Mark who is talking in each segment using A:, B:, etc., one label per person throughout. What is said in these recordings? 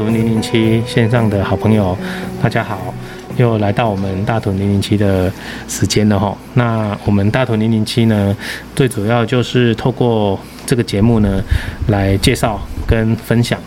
A: 屯零零七线上的好朋友，大家好，又来到我们大屯零零七的时间了哈。那我们大屯零零七呢，最主要就是透过这个节目呢，来介绍跟分享。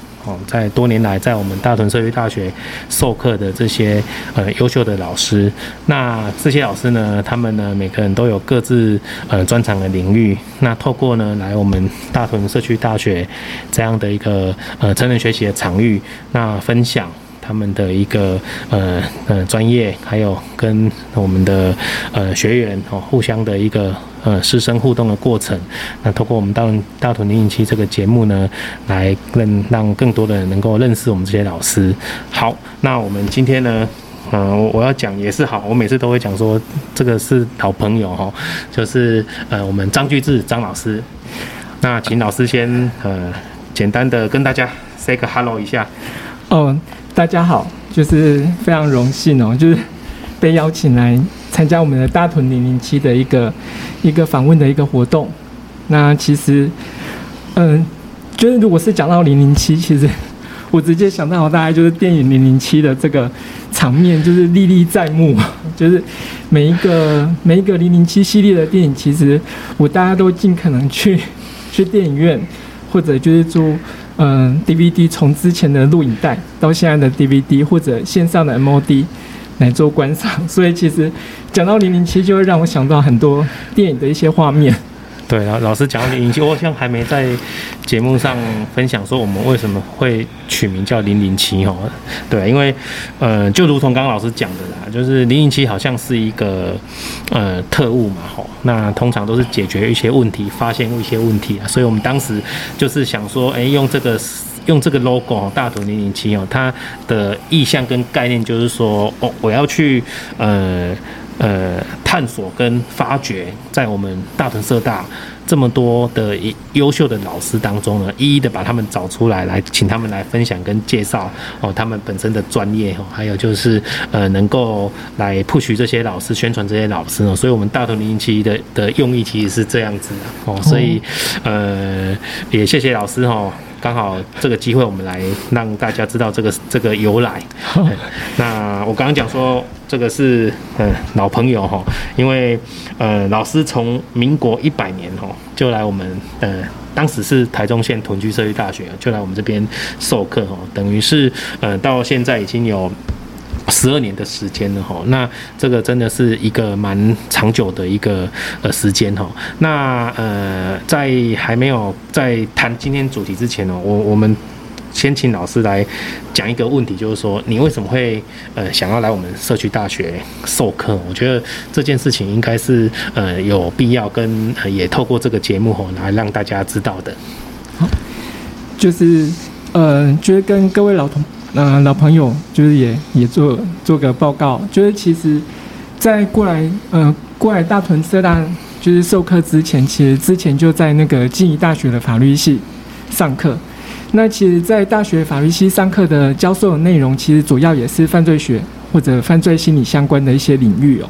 A: 在多年来，在我们大屯社区大学授课的这些呃优秀的老师，那这些老师呢，他们呢每个人都有各自呃专长的领域。那透过呢来我们大屯社区大学这样的一个呃成人学习的场域，那分享。他们的一个呃呃专业，还有跟我们的呃学员哦互相的一个呃师生互动的过程。那通过我们大大屯零零七这个节目呢，来让让更多的人能够认识我们这些老师。好，那我们今天呢，嗯、我我要讲也是好，我每次都会讲说这个是好朋友哈，就是呃我们张巨志张老师。那请老师先呃简单的跟大家 say 个 hello 一下。
B: 哦。大家好，就是非常荣幸哦，就是被邀请来参加我们的大屯零零七的一个一个访问的一个活动。那其实，嗯，就是如果是讲到零零七，其实 我直接想到大概就是电影零零七的这个场面，就是历历在目。就是每一个每一个零零七系列的电影，其实我大家都尽可能去 去电影院，或者就是租。嗯，DVD 从之前的录影带到现在的 DVD 或者线上的 MOD 来做观赏，所以其实讲到零零七，就会让我想到很多电影的一些画面。
A: 对，老老师讲到零零七，我好像还没在节目上分享说我们为什么会取名叫零零七哦。对，因为呃，就如同刚刚老师讲的啦，就是零零七好像是一个呃特务嘛吼，那通常都是解决一些问题，发现一些问题啊，所以我们当时就是想说，哎，用这个用这个 logo 大屯零零七哦，它的意向跟概念就是说，哦，我要去呃。呃，探索跟发掘，在我们大屯社大这么多的优秀的老师当中呢，一一的把他们找出来，来请他们来分享跟介绍哦，他们本身的专业哦，还有就是呃，能够来 push 这些老师，宣传这些老师哦，所以我们大屯零零七的的用意其实是这样子的哦，所以呃，也谢谢老师哦。刚好这个机会，我们来让大家知道这个这个由来。那我刚刚讲说，这个是嗯老朋友哈，因为呃老师从民国一百年哈就来我们呃当时是台中县屯居社区大学就来我们这边授课哈，等于是呃到现在已经有。十二年的时间了哈，那这个真的是一个蛮长久的一个呃时间哈。那呃，在还没有在谈今天主题之前呢，我我们先请老师来讲一个问题，就是说你为什么会呃想要来我们社区大学授课？我觉得这件事情应该是呃有必要跟呃也透过这个节目吼来让大家知道的。
B: 好，就是呃，觉得跟各位老同。那、呃、老朋友就是也也做做个报告，就是其实，在过来呃过来大屯社大就是授课之前，其实之前就在那个静宜大学的法律系上课。那其实，在大学法律系上课的教授的内容，其实主要也是犯罪学或者犯罪心理相关的一些领域哦。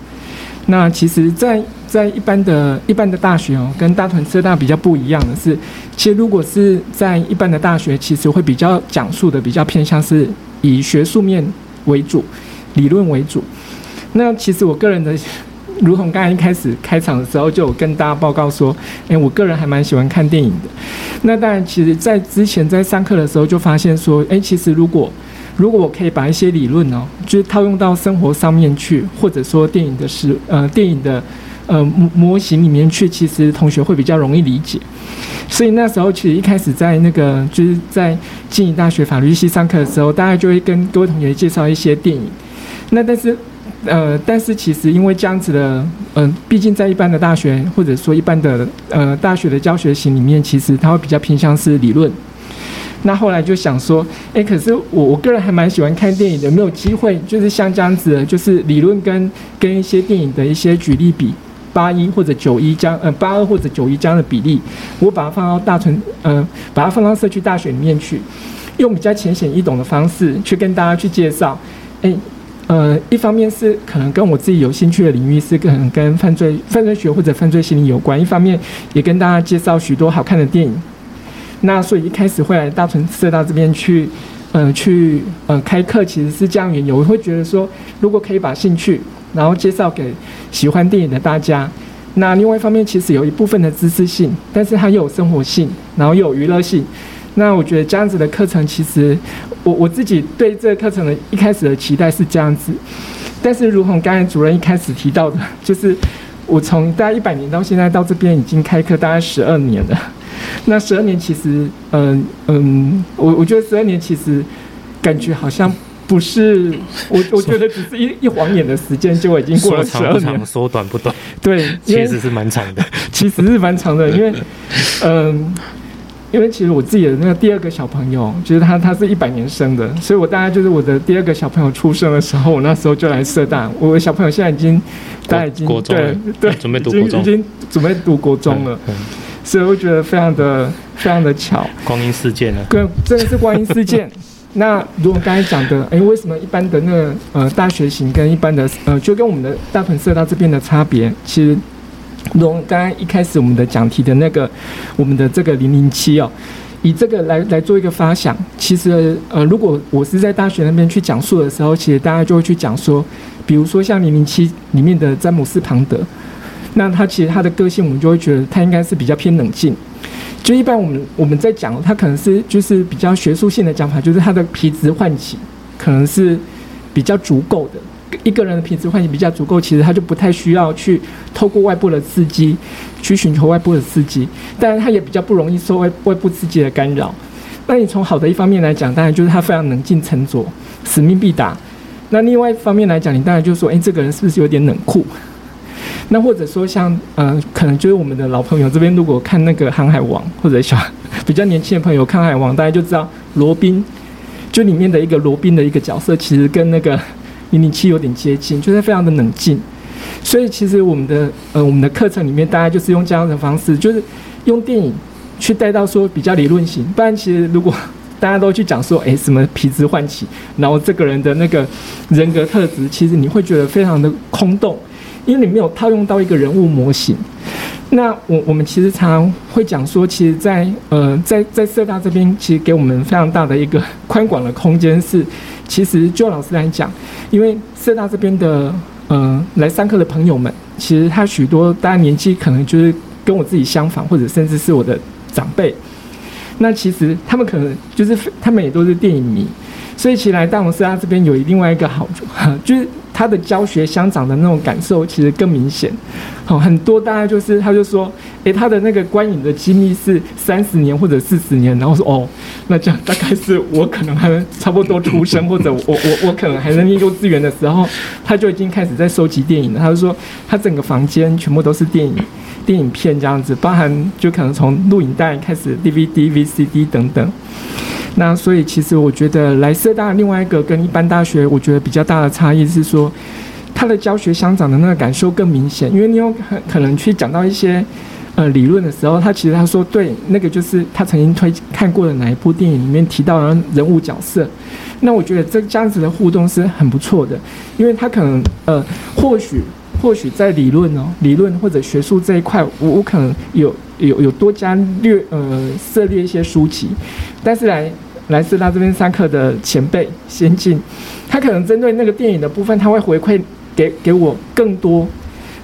B: 那其实，在在一般的一般的大学哦，跟大屯社大比较不一样的是，其实如果是在一般的大学，其实会比较讲述的比较偏向是以学术面为主，理论为主。那其实我个人的，如同刚才一开始开场的时候就有跟大家报告说，诶，我个人还蛮喜欢看电影的。那当然，其实在之前在上课的时候就发现说，诶，其实如果如果我可以把一些理论哦，就是套用到生活上面去，或者说电影的是呃电影的呃模模型里面去，其实同学会比较容易理解。所以那时候其实一开始在那个就是在静宜大学法律系上课的时候，大概就会跟各位同学介绍一些电影。那但是呃但是其实因为这样子的，嗯、毕竟在一般的大学或者说一般的呃大学的教学型里面，其实它会比较偏向是理论。那后来就想说，哎、可是我我个人还蛮喜欢看电影的，有没有机会，就是像这样子，就是理论跟跟一些电影的一些举例比八一或者九一这样，呃八二或者九一这样的比例，我把它放到大屯，呃，把它放到社区大学里面去，用比较浅显易懂的方式去跟大家去介绍，哎、呃，一方面是可能跟我自己有兴趣的领域是可能跟犯罪犯罪学或者犯罪心理有关，一方面也跟大家介绍许多好看的电影。那所以一开始会来大屯社大这边去，呃，去呃开课，其实是这样缘由。我会觉得说，如果可以把兴趣，然后介绍给喜欢电影的大家，那另外一方面其实有一部分的知识性，但是它又有生活性，然后又有娱乐性。那我觉得这样子的课程，其实我我自己对这个课程的一开始的期待是这样子，但是如同刚才主任一开始提到的，就是我从大概一百年到现在到这边已经开课大概十二年了。那十二年其实，嗯嗯，我我觉得十二年其实感觉好像不是我我觉得只是一一晃眼的时间就已经过了十二年。说长不长，
A: 说短不短。
B: 对，
A: 其实是蛮长的。
B: 其实是蛮长的，因为嗯。因为其实我自己的那个第二个小朋友，就是他，他是一百年生的，所以我大概就是我的第二个小朋友出生的时候，我那时候就来社大。我的小朋友现在已经，大概已经对对，准备读国中，已经准备读国中了，所以我觉得非常的非常的巧，
A: 光阴似箭呢。
B: 对，真的是光阴似箭。那如果刚才讲的，哎，为什么一般的那个呃大学型跟一般的呃，就跟我们的大屯社到这边的差别，其实。从刚刚一开始我们的讲题的那个，我们的这个零零七哦，以这个来来做一个发想，其实呃，如果我是在大学那边去讲述的时候，其实大家就会去讲说，比如说像零零七里面的詹姆斯庞德，那他其实他的个性，我们就会觉得他应该是比较偏冷静。就一般我们我们在讲，他可能是就是比较学术性的讲法，就是他的皮质唤起可能是比较足够的。一个人的皮质唤起比较足够，其实他就不太需要去透过外部的刺激去寻求外部的刺激，当然他也比较不容易受外外部刺激的干扰。那你从好的一方面来讲，当然就是他非常冷静沉着，使命必达。那另外一方面来讲，你当然就说，诶，这个人是不是有点冷酷？那或者说像，嗯、呃，可能就是我们的老朋友这边，如果看那个《航海王》，或者小 比较年轻的朋友看《海王》，大家就知道罗宾，就里面的一个罗宾的一个角色，其实跟那个。零零七有点接近，就是非常的冷静，所以其实我们的呃我们的课程里面，大家就是用这样的方式，就是用电影去带到说比较理论型。不然其实如果大家都去讲说，诶什么皮质唤起，然后这个人的那个人格特质，其实你会觉得非常的空洞，因为你没有套用到一个人物模型。那我我们其实常常会讲说，其实在，呃在在社大这边，其实给我们非常大的一个宽广的空间是。其实就老师来讲，因为社大这边的呃来上课的朋友们，其实他许多大家年纪可能就是跟我自己相仿，或者甚至是我的长辈。那其实他们可能就是他们也都是电影迷，所以其实来大屯社大这边有另外一个好处，就是。他的教学相长的那种感受其实更明显，好，很多大家就是他就说，诶，他的那个观影的经历是三十年或者四十年，然后说哦，那这样大概是我可能还差不多出生，或者我我我可能还在念幼稚园的时候，他就已经开始在收集电影了。他就说他整个房间全部都是电影电影片这样子，包含就可能从录影带开始，DVD、VCD 等等。那所以其实我觉得莱斯大另外一个跟一般大学我觉得比较大的差异是说，他的教学相长的那个感受更明显，因为你有可可能去讲到一些呃理论的时候，他其实他说对，那个就是他曾经推看过的哪一部电影里面提到的人物角色，那我觉得这这样子的互动是很不错的，因为他可能呃或许或许在理论哦理论或者学术这一块，我我可能有有有多加略呃涉猎一些书籍，但是来。来社大这边上课的前辈先进，他可能针对那个电影的部分，他会回馈给给我更多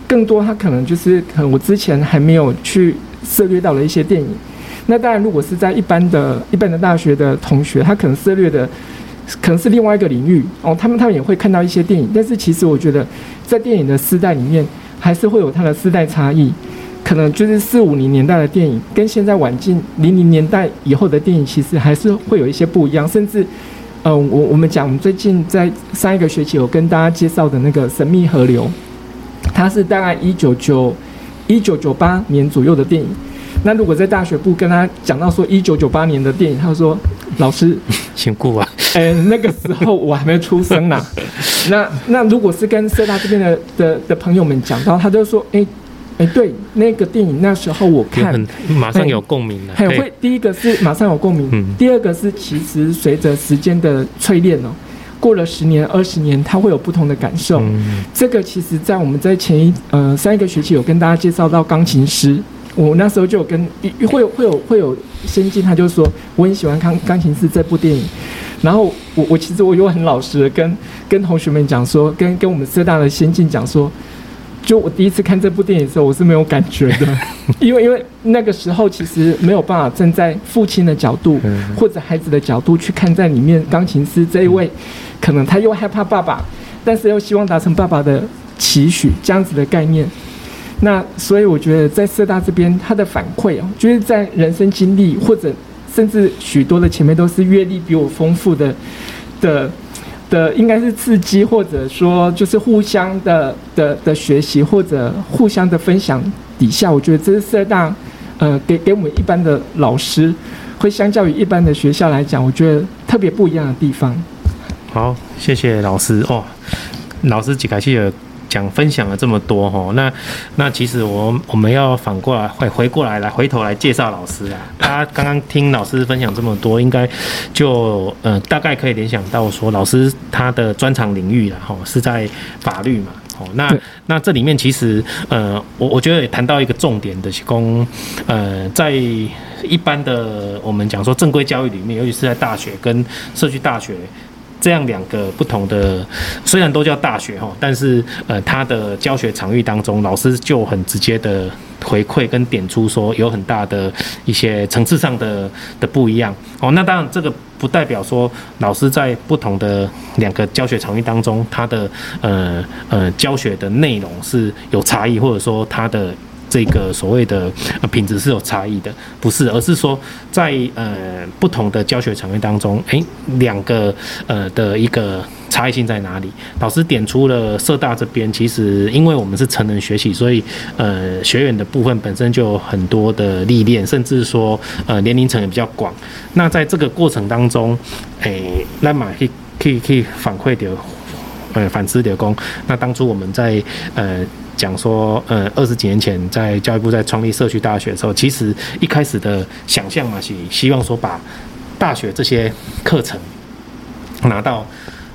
B: 更多，他可能就是可能我之前还没有去涉猎到的一些电影。那当然，如果是在一般的一般的大学的同学，他可能涉猎的可能是另外一个领域哦，他们他们也会看到一些电影，但是其实我觉得在电影的世代里面，还是会有它的世代差异。可能就是四五零年代的电影，跟现在晚近零零年代以后的电影，其实还是会有一些不一样。甚至，呃，我我们讲，我们最近在上一个学期有跟大家介绍的那个《神秘河流》，它是大概一九九一九九八年左右的电影。那如果在大学部跟他讲到说一九九八年的电影，他说：“老师，
A: 请顾啊。”
B: 哎，那个时候我还没出生呢。那那如果是跟社大这边的的的朋友们讲到，他就说：“哎。”哎，对，那个电影那时候我看，
A: 马上有共鸣了。
B: 很会，第一个是马上有共鸣，嗯，第二个是其实随着时间的淬炼哦，过了十年、二十年，它会有不同的感受。嗯，这个其实在我们在前一呃上一个学期有跟大家介绍到钢琴师，我那时候就有跟会有会有会有先进，他就说我很喜欢看《钢琴师》这部电影。然后我我其实我又很老实的跟跟同学们讲说，跟跟我们浙大的先进讲说，就我第一次看这部电影的时候，我是没有感觉的，因为因为那个时候其实没有办法站在父亲的角度或者孩子的角度去看在里面钢琴师这一位，可能他又害怕爸爸，但是又希望达成爸爸的期许这样子的概念。那所以我觉得在社大这边，他的反馈哦，就是在人生经历或者。甚至许多的前辈都是阅历比我丰富的的的，应该是刺激，或者说就是互相的的的学习，或者互相的分享底下，我觉得这是社大，呃，给给我们一般的老师，会相较于一般的学校来讲，我觉得特别不一样的地方。
A: 好，谢谢老师哦，老师几个去的。讲分享了这么多哈，那那其实我我们要反过来回回过来来回头来介绍老师啊。大家刚刚听老师分享这么多，应该就呃大概可以联想到说，老师他的专长领域了哈，是在法律嘛。哦，那那这里面其实呃，我我觉得也谈到一个重点的是说，呃，在一般的我们讲说正规教育里面，尤其是在大学跟社区大学。这样两个不同的，虽然都叫大学哈，但是呃，他的教学场域当中，老师就很直接的回馈跟点出说，有很大的一些层次上的的不一样哦。那当然，这个不代表说老师在不同的两个教学场域当中，他的呃呃教学的内容是有差异，或者说他的。这个所谓的品质是有差异的，不是，而是说在呃不同的教学层面当中，诶，两个呃的一个差异性在哪里？老师点出了社大这边，其实因为我们是成人学习，所以呃学员的部分本身就有很多的历练，甚至说呃年龄层也比较广。那在这个过程当中，诶，那么可以可以可以反馈的，呃反思的工。那当初我们在呃。讲说，呃，二十几年前在教育部在创立社区大学的时候，其实一开始的想象嘛，是希望说把大学这些课程拿到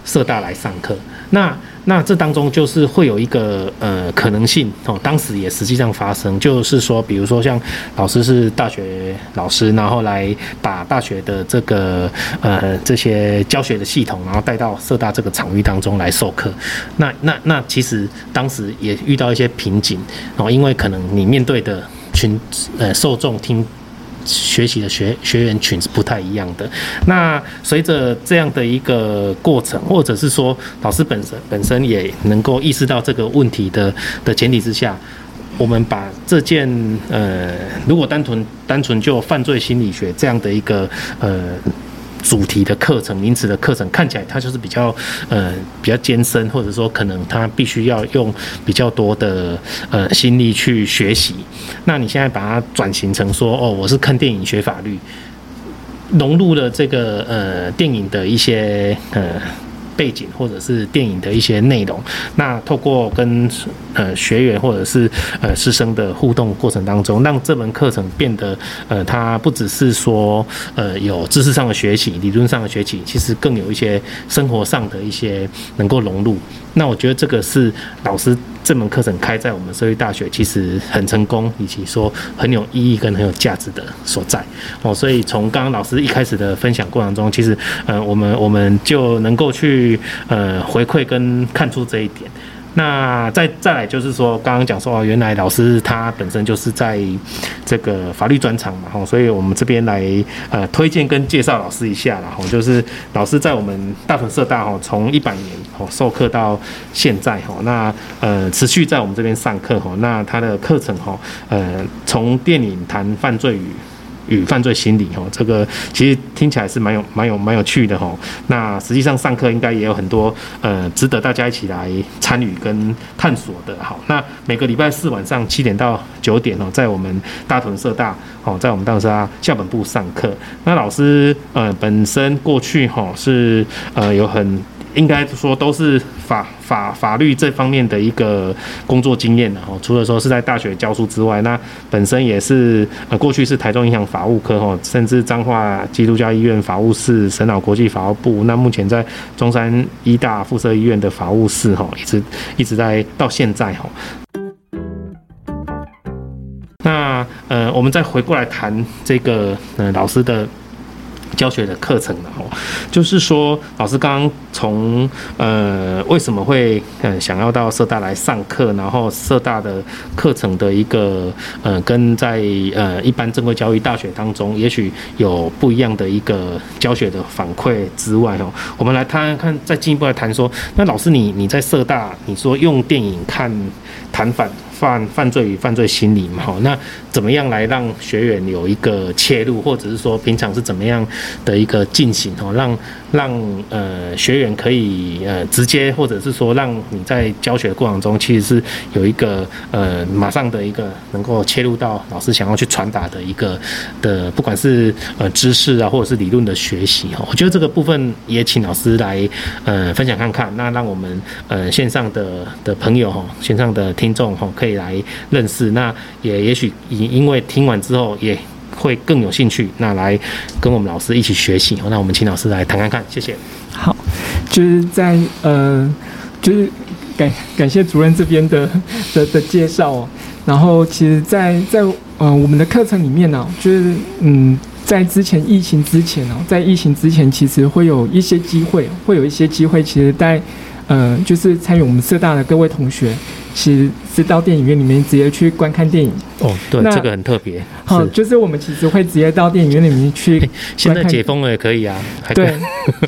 A: 社大来上课。那那这当中就是会有一个呃可能性哦，当时也实际上发生，就是说，比如说像老师是大学老师，然后来把大学的这个呃这些教学的系统，然后带到社大这个场域当中来授课。那那那其实当时也遇到一些瓶颈哦，因为可能你面对的群呃受众听。学习的学学员群是不太一样的。那随着这样的一个过程，或者是说老师本身本身也能够意识到这个问题的的前提之下，我们把这件呃，如果单纯单纯就犯罪心理学这样的一个呃。主题的课程，名词的课程看起来它就是比较呃比较艰深，或者说可能它必须要用比较多的呃心力去学习。那你现在把它转型成说哦，我是看电影学法律，融入了这个呃电影的一些呃。背景或者是电影的一些内容，那透过跟呃学员或者是呃师生的互动过程当中，让这门课程变得呃，它不只是说呃有知识上的学习、理论上的学习，其实更有一些生活上的一些能够融入。那我觉得这个是老师。这门课程开在我们社会大学，其实很成功，以及说很有意义跟很有价值的所在哦。所以从刚刚老师一开始的分享过程中，其实嗯，我们我们就能够去呃回馈跟看出这一点。那再再来就是说，刚刚讲说哦，原来老师他本身就是在这个法律专长嘛，吼，所以我们这边来呃推荐跟介绍老师一下啦，吼，就是老师在我们大屯社大吼，从一百年吼授课到现在吼，那呃持续在我们这边上课吼，那他的课程吼，呃从电影谈犯罪与。与犯罪心理哦，这个其实听起来是蛮有、蛮有、蛮有趣的哦。那实际上上课应该也有很多呃，值得大家一起来参与跟探索的。好，那每个礼拜四晚上七点到九点哦，在我们大屯社大哦，在我们大屯社大校本部上课。那老师呃本身过去哈是呃有很。应该说都是法法法律这方面的一个工作经验的哈，除了说是在大学教书之外，那本身也是呃过去是台中银行法务科哈，甚至彰化基督教医院法务室、神脑国际法务部，那目前在中山医大附设医院的法务室哈，一直一直在到现在哈。那呃。我们再回过来谈这个呃老师的。教学的课程了哦，就是说，老师刚刚从呃为什么会呃想要到社大来上课，然后社大的课程的一个呃跟在呃一般正规教育大学当中，也许有不一样的一个教学的反馈之外哦，我们来谈看，再进一步来谈说，那老师你你在社大，你说用电影看谈反。犯犯罪与犯罪心理嘛，好，那怎么样来让学员有一个切入，或者是说平常是怎么样的一个进行哦，让让呃学员可以呃直接，或者是说让你在教学过程中，其实是有一个呃马上的一个能够切入到老师想要去传达的一个的，不管是呃知识啊，或者是理论的学习哦，我觉得这个部分也请老师来呃分享看看，那让我们呃线上的的朋友哈，线上的听众哈可以。来认识，那也也许因因为听完之后也会更有兴趣，那来跟我们老师一起学习。那我们请老师来谈谈看，谢谢。
B: 好，就是在呃，就是感感谢主任这边的的的介绍哦。然后，其实在，在在呃我们的课程里面呢、就是嗯，在之前疫情之前哦，在疫情之前，其实会有一些机会，会有一些机会，其实在呃，就是参与我们社大的各位同学。其实是到电影院里面直接去观看电影
A: 哦，对，这个很特别。
B: 好，就是我们其实会直接到电影院里面去。
A: 现在解封了也可以啊，
B: 对，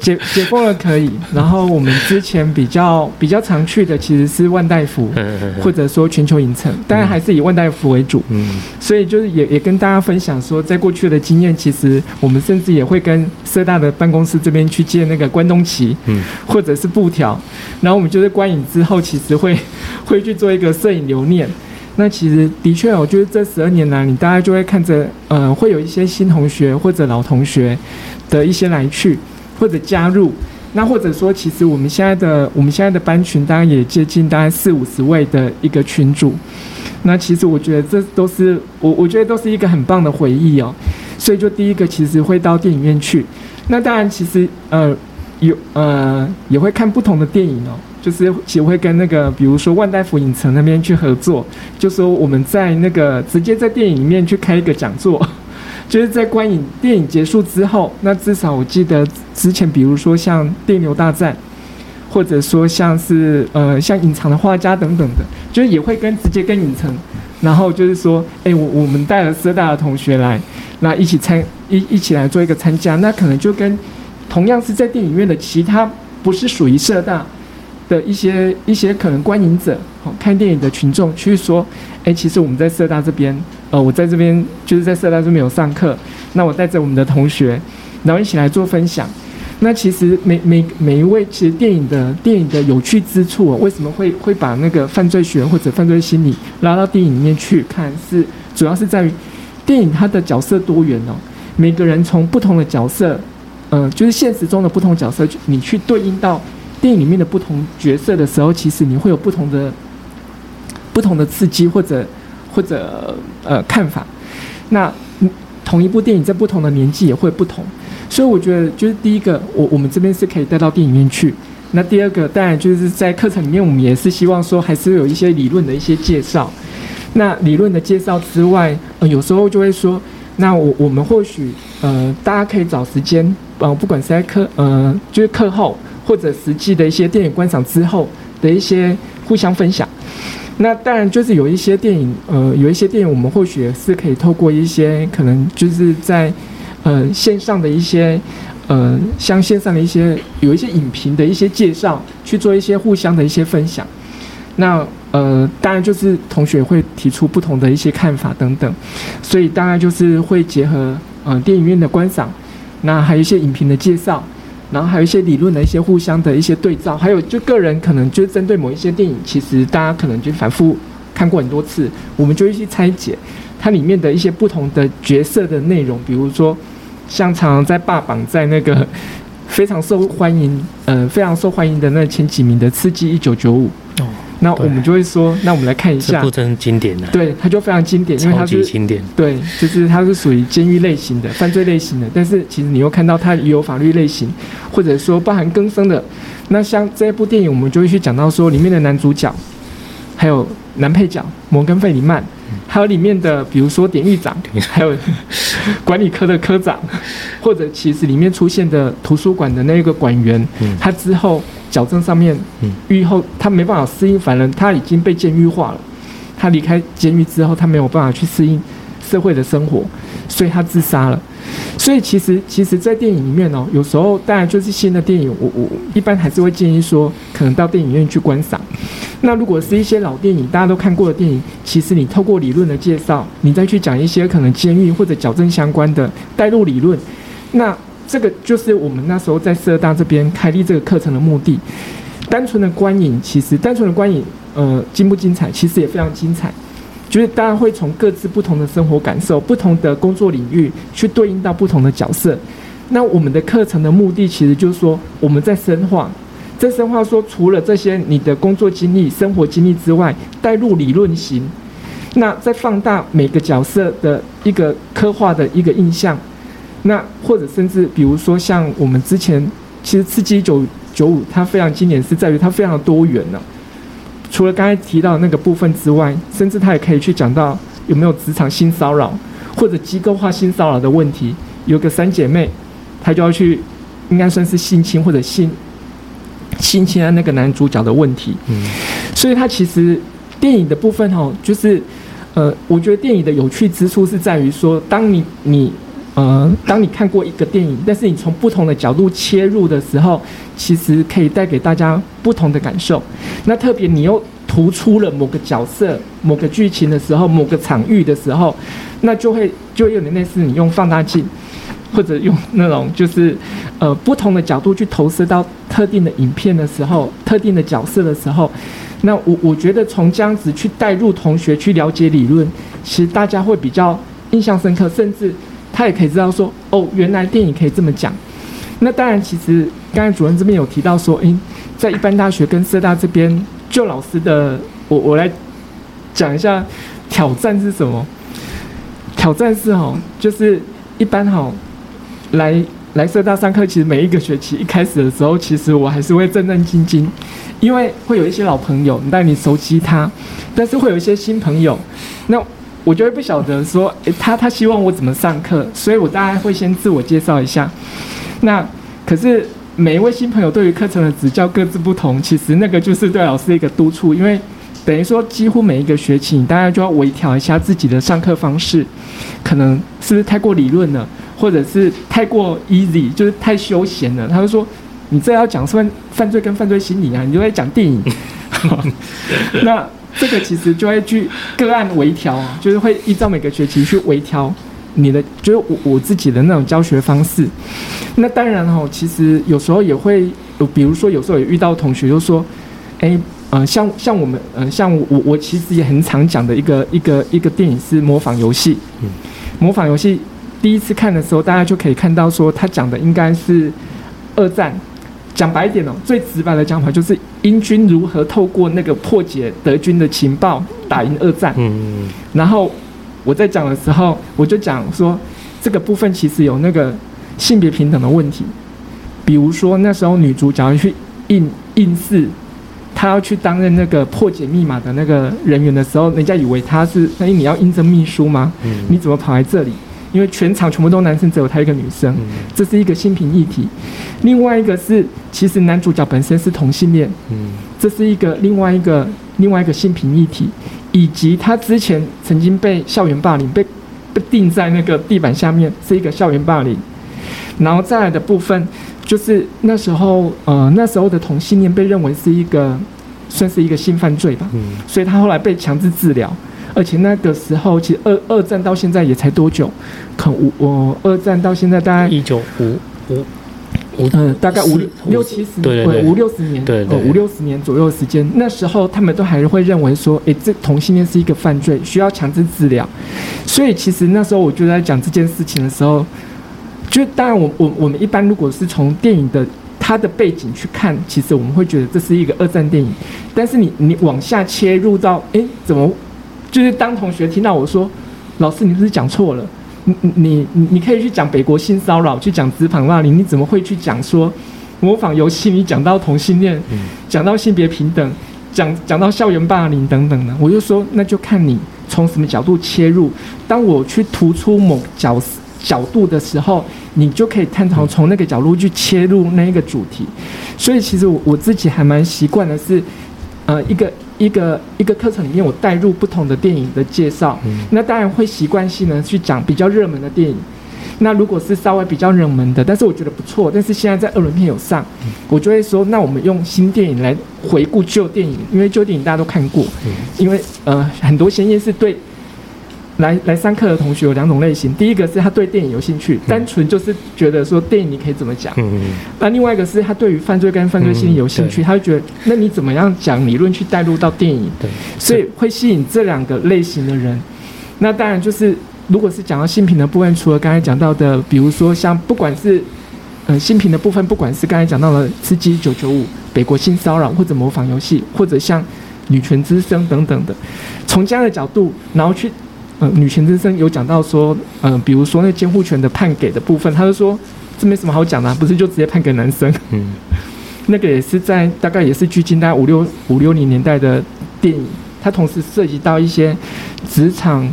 B: 解解封了可以。然后我们之前比较比较常去的其实是万代福，或者说全球影城，当然还是以万代福为主。嗯，所以就是也也跟大家分享说，在过去的经验，其实我们甚至也会跟社大的办公室这边去借那个关东旗，嗯，或者是布条，然后我们就是观影之后，其实会会去。做一个摄影留念，那其实的确哦，就是这十二年来，你大概就会看着，呃，会有一些新同学或者老同学的一些来去或者加入，那或者说，其实我们现在的我们现在的班群，大概也接近大概四五十位的一个群组，那其实我觉得这都是我我觉得都是一个很棒的回忆哦，所以就第一个其实会到电影院去，那当然其实呃有呃也会看不同的电影哦。就是其实会跟那个，比如说万代福影城那边去合作，就说我们在那个直接在电影里面去开一个讲座，就是在观影电影结束之后，那至少我记得之前，比如说像电流大战，或者说像是呃像隐藏的画家等等的，就是也会跟直接跟影城，然后就是说，哎，我我们带了社大的同学来，那一起参一一起来做一个参加，那可能就跟同样是在电影院的其他不是属于社大。的一些一些可能观影者，哦，看电影的群众去说，哎，其实我们在社大这边，呃，我在这边就是在社大这边有上课，那我带着我们的同学，然后一起来做分享。那其实每每每一位，其实电影的电影的有趣之处，为什么会会把那个犯罪学或者犯罪心理拉到电影里面去看？是主要是在于电影它的角色多元哦，每个人从不同的角色，呃，就是现实中的不同角色，你去对应到。电影里面的不同角色的时候，其实你会有不同的、不同的刺激或者或者呃看法。那同一部电影在不同的年纪也会不同，所以我觉得就是第一个，我我们这边是可以带到电影院去。那第二个，当然就是在课程里面，我们也是希望说，还是有一些理论的一些介绍。那理论的介绍之外，呃，有时候就会说，那我我们或许呃，大家可以找时间，呃，不管是在课呃，就是课后。或者实际的一些电影观赏之后的一些互相分享，那当然就是有一些电影，呃，有一些电影我们或许是可以透过一些可能就是在呃线上的一些呃像线上的一些有一些影评的一些介绍去做一些互相的一些分享，那呃当然就是同学会提出不同的一些看法等等，所以当然就是会结合呃电影院的观赏，那还有一些影评的介绍。然后还有一些理论的一些互相的一些对照，还有就个人可能就针对某一些电影，其实大家可能就反复看过很多次，我们就一起拆解它里面的一些不同的角色的内容，比如说像常常在霸榜在那个非常受欢迎，呃，非常受欢迎的那前几名的《刺激一九九五》。哦。那我们就会说，那我们来看一下，
A: 这部真经典的，
B: 对，它就非常经典，因为它是
A: 经典，
B: 对，就是它是属于监狱类型的犯罪类型的，但是其实你又看到它也有法律类型，或者说包含更生的。那像这一部电影，我们就会去讲到说里面的男主角，还有男配角摩根费里曼，还有里面的比如说典狱长，还有管理科的科长，或者其实里面出现的图书馆的那个馆员，他之后矫正上面，狱后他没办法适应，反正他已经被监狱化了，他离开监狱之后，他没有办法去适应社会的生活，所以他自杀了。所以其实，其实，在电影里面哦，有时候当然就是新的电影，我我一般还是会建议说，可能到电影院去观赏。那如果是一些老电影，大家都看过的电影，其实你透过理论的介绍，你再去讲一些可能监狱或者矫正相关的带入理论，那这个就是我们那时候在社大这边开立这个课程的目的。单纯的观影，其实单纯的观影，呃，精不精彩？其实也非常精彩。就是大家会从各自不同的生活感受、不同的工作领域去对应到不同的角色。那我们的课程的目的，其实就是说我们在深化，在深化说，除了这些你的工作经历、生活经历之外，带入理论型，那再放大每个角色的一个刻画的一个印象。那或者甚至比如说像我们之前，其实刺激九九五它非常经典，是在于它非常多元呢、除了刚才提到的那个部分之外，甚至他也可以去讲到有没有职场性骚扰或者机构化性骚扰的问题。有个三姐妹，她就要去，应该算是性侵或者性性侵啊那个男主角的问题。嗯，所以他其实电影的部分哦，就是呃，我觉得电影的有趣之处是在于说，当你你呃，当你看过一个电影，但是你从不同的角度切入的时候，其实可以带给大家不同的感受。那特别你又突出了某个角色、某个剧情的时候、某个场域的时候，那就会就会有点类似你用放大镜，或者用那种就是呃不同的角度去投射到特定的影片的时候、特定的角色的时候，那我我觉得从这样子去带入同学去了解理论，其实大家会比较印象深刻，甚至他也可以知道说哦，原来电影可以这么讲。那当然，其实刚才主任这边有提到说，诶，在一般大学跟社大这边，就老师的，我我来讲一下挑战是什么？挑战是哈，就是一般哈，来来社大上课，其实每一个学期一开始的时候，其实我还是会战战兢兢，因为会有一些老朋友，但你熟悉他，但是会有一些新朋友，那我就会不晓得说，诶，他他希望我怎么上课，所以我大概会先自我介绍一下。那可是每一位新朋友对于课程的指教各自不同，其实那个就是对老师的一个督促，因为等于说几乎每一个学期，你大家就要微调一下自己的上课方式，可能是不是太过理论了，或者是太过 easy，就是太休闲了。他就说，你这要讲犯犯罪跟犯罪心理啊，你就在讲电影。那 这个其实就会去个案微调，就是会依照每个学期去微调。你的就是我我自己的那种教学方式，那当然哦，其实有时候也会有，比如说有时候也遇到同学就说，哎，呃，像像我们，呃，像我我其实也很常讲的一个一个一个电影是模仿游戏，嗯，模仿游戏第一次看的时候，大家就可以看到说他讲的应该是二战，讲白一点哦，最直白的讲法就是英军如何透过那个破解德军的情报打赢二战，嗯，然后。我在讲的时候，我就讲说，这个部分其实有那个性别平等的问题。比如说那时候女主角要去应应试，她要去担任那个破解密码的那个人员的时候，人家以为她是，那你要应征秘书吗？你怎么跑来这里？因为全场全部都男生，只有她一个女生，这是一个性平议题。另外一个是，其实男主角本身是同性恋，这是一个另外一个另外一个性平议题。以及他之前曾经被校园霸凌，被被钉在那个地板下面，是一个校园霸凌。然后再来的部分，就是那时候，呃，那时候的同性恋被认为是一个，算是一个性犯罪吧。嗯。所以他后来被强制治疗，而且那个时候，其实二二战到现在也才多久？可五，我二战到现在大概一九五五。嗯，大概五六七十年，对五六十年，对对，五六十年左右的时间。那时候他们都还是会认为说，诶，这同性恋是一个犯罪，需要强制治疗。所以其实那时候我就在讲这件事情的时候，就当然我我我们一般如果是从电影的它的背景去看，其实我们会觉得这是一个二战电影。但是你你往下切入到，诶，怎么就是当同学听到我说，老师你是不是讲错了？你你你你可以去讲北国性骚扰，去讲职场霸凌，你怎么会去讲说模仿游戏？你讲到同性恋，讲到性别平等，讲讲到校园霸凌等等呢，我就说那就看你从什么角度切入。当我去突出某角角度的时候，你就可以探讨从那个角度去切入那一个主题。所以其实我我自己还蛮习惯的是，呃，一个一个一个课程里面我带入不同的电影的介绍，那当然会习惯性呢去讲比较热门的电影。那如果是稍微比较冷门的，但是我觉得不错，但是现在在二轮片有上，我就会说，那我们用新电影来回顾旧电影，因为旧电影大家都看过，因为呃很多先验是对来来上课的同学有两种类型，第一个是他对电影有兴趣，单纯就是觉得说电影你可以怎么讲，嗯。那另外一个是他对于犯罪跟犯罪心理有兴趣，他会觉得那你怎么样讲理论去带入到电影，对。所以会吸引这两个类型的人，那当然就是。如果是讲到性平的部分，除了刚才讲到的，比如说像不管是，呃，性平的部分，不管是刚才讲到的刺激九九五、北国性骚扰或者模仿游戏，或者像女权之声等等的，从这样的角度，然后去，呃，女权之声有讲到说，呃，比如说那监护权的判给的部分，他就说这没什么好讲的，不是就直接判给男生？嗯，那个也是在大概也是距今大概五六五六零年代的电影，它同时涉及到一些职场。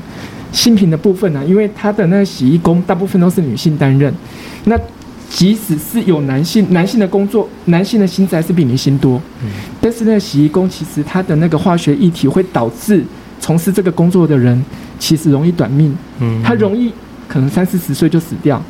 B: 性平的部分呢、啊，因为他的那个洗衣工大部分都是女性担任，那即使是有男性，男性的工作，男性的薪资还是比女性多，嗯，但是那个洗衣工其实他的那个化学液体会导致从事这个工作的人其实容易短命，嗯，他容易可能三四十岁就死掉，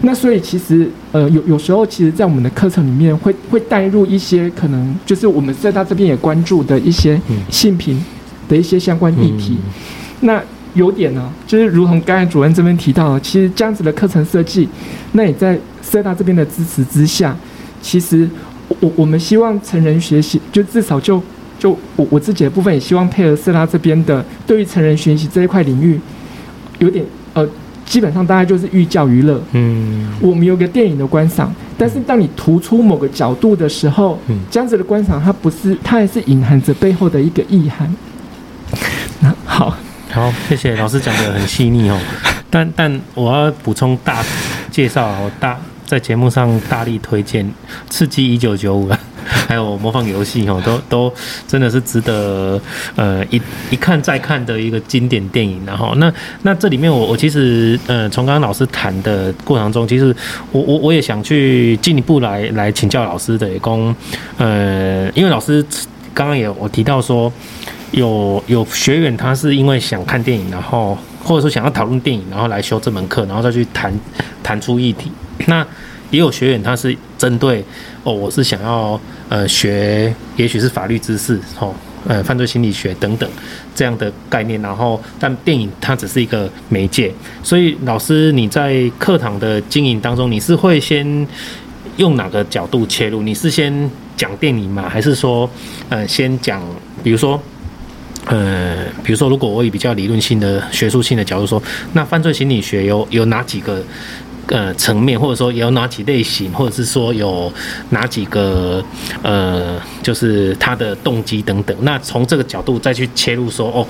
B: 那所以其实呃有有时候其实在我们的课程里面会会带入一些可能就是我们社大这边也关注的一些性平的一些相关议题，嗯、那。有点呢，就是如同刚才主任这边提到的，其实这样子的课程设计，那也在社大这边的支持之下，其实我我们希望成人学习，就至少就就我我自己的部分也希望配合色拉这边的，对于成人学习这一块领域，有点呃，基本上大概就是寓教于乐。嗯，我们有个电影的观赏，但是当你突出某个角度的时候，嗯，这样子的观赏它不是，它还是隐含着背后的一个意涵。那好。
A: 好，谢谢老师讲的很细腻哦。但但我要补充大介绍，大在节目上大力推荐《刺激一九九五》啊，还有模仿游戏哦，都都真的是值得呃一一看再看的一个经典电影。然后那那这里面我我其实呃从刚刚老师谈的过程中，其实我我我也想去进一步来来请教老师的也供呃，因为老师刚刚也我提到说。有有学员，他是因为想看电影，然后或者说想要讨论电影，然后来修这门课，然后再去谈谈出议题。那也有学员，他是针对哦，我是想要呃学，也许是法律知识哦，呃犯罪心理学等等这样的概念。然后，但电影它只是一个媒介。所以，老师你在课堂的经营当中，你是会先用哪个角度切入？你是先讲电影吗？还是说呃先讲，比如说？呃，比如说，如果我以比较理论性的、学术性的角度说，那犯罪心理学有有哪几个呃层面，或者说有哪几类型，或者是说有哪几个呃，就是他的动机等等。那从这个角度再去切入说，哦，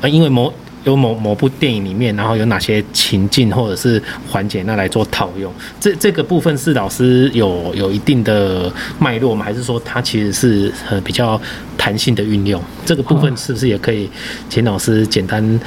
A: 呃，因为某。有某某部电影里面，然后有哪些情境或者是环节，那来做套用。这这个部分是老师有有一定的脉络吗？还是说它其实是呃比较弹性的运用？这个部分是不是也可以请老师简单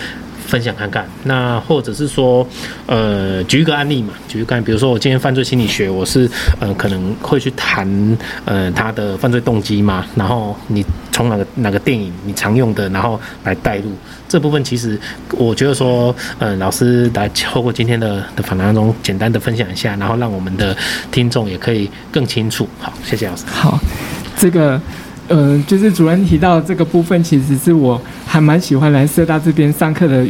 A: 分享看看？那或者是说，呃，举一个案例嘛，举一个案例，比如说我今天犯罪心理学，我是呃可能会去谈呃他的犯罪动机嘛，然后你。从哪个哪个电影你常用的，然后来带入这部分，其实我觉得说，嗯、老师来透过今天的的访谈中，简单的分享一下，然后让我们的听众也可以更清楚。好，谢谢老师。
B: 好，这个，呃，就是主任提到这个部分，其实是我还蛮喜欢来社大这边上课的，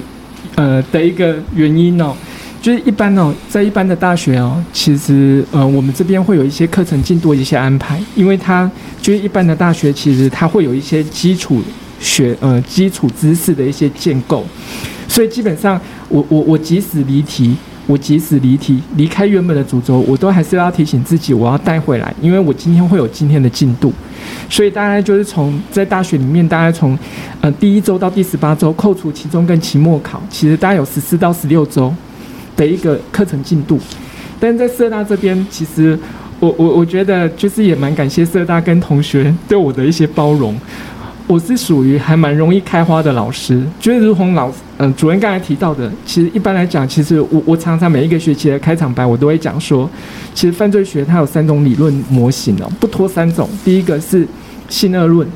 B: 呃，的一个原因哦。就是一般哦，在一般的大学哦，其实呃，我们这边会有一些课程进度一些安排，因为它就是一般的大学，其实它会有一些基础学呃基础知识的一些建构，所以基本上我我我即使离题，我即使离题离开原本的主轴，我都还是要提醒自己，我要带回来，因为我今天会有今天的进度，所以大概就是从在大学里面，大概从呃第一周到第十八周，扣除期中跟期末考，其实大概有十四到十六周。的一个课程进度，但在社大这边，其实我我我觉得就是也蛮感谢社大跟同学对我的一些包容。我是属于还蛮容易开花的老师，就是如同老嗯、主任刚才提到的，其实一般来讲，其实我我常常每一个学期的开场白我都会讲说，其实犯罪学它有三种理论模型哦，不脱三种，第一个是性恶论，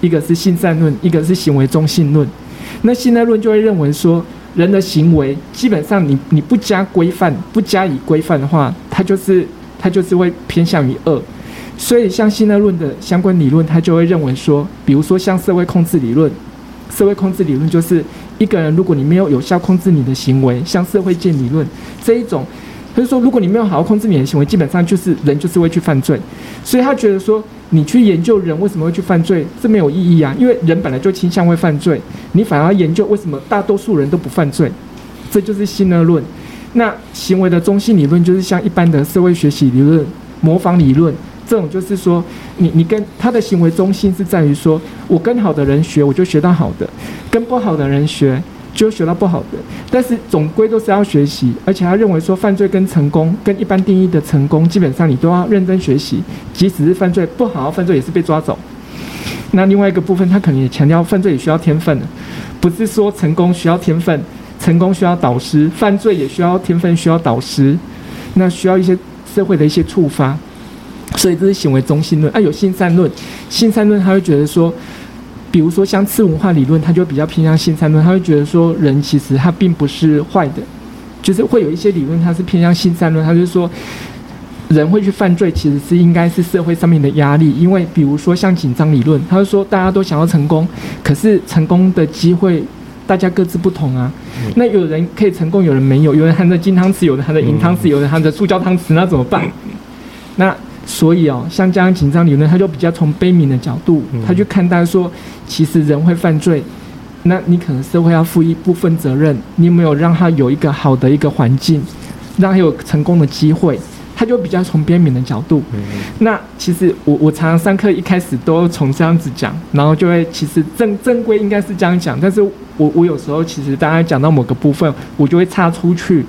B: 一个是性善论，一个是行为中性论。那性恶论就会认为说，人的行为基本上你你不加规范，不加以规范的话，它就是它就是会偏向于恶。所以，像性恶论的相关理论，他就会认为说，比如说像社会控制理论，社会控制理论就是一个人，如果你没有有效控制你的行为，像社会建理论这一种，他就说，如果你没有好好控制你的行为，基本上就是人就是会去犯罪。所以他觉得说，你去研究人为什么会去犯罪，这没有意义啊，因为人本来就倾向会犯罪，你反而研究为什么大多数人都不犯罪，这就是性恶论。那行为的中性理论就是像一般的社会学习理论、模仿理论。这种就是说，你你跟他的行为中心是在于说，我跟好的人学，我就学到好的；跟不好的人学，就学到不好的。但是总归都是要学习，而且他认为说，犯罪跟成功，跟一般定义的成功，基本上你都要认真学习。即使是犯罪不好犯罪，也是被抓走。那另外一个部分，他可能也强调，犯罪也需要天分，不是说成功需要天分，成功需要导师，犯罪也需要天分，需要导师，那需要一些社会的一些触发。所以这是行为中心论。啊，有性善论，性善论他会觉得说，比如说像次文化理论，他就比较偏向性善论，他会觉得说人其实他并不是坏的，就是会有一些理论他是偏向性善论，他就是说人会去犯罪，其实是应该是社会上面的压力，因为比如说像紧张理论，他就说大家都想要成功，可是成功的机会大家各自不同啊，那有人可以成功，有人没有，有人含着金汤匙，有人含着银汤匙，有人含着塑胶汤匙，那怎么办？那所以哦，像这样紧张理论，他就比较从悲悯的角度，他去看待说，其实人会犯罪，那你可能社会要负一部分责任，你有没有让他有一个好的一个环境，让他有成功的机会？他就比较从悲悯的角度。那其实我我常常上课一开始都从这样子讲，然后就会其实正正规应该是这样讲，但是我我有时候其实大家讲到某个部分，我就会插出去，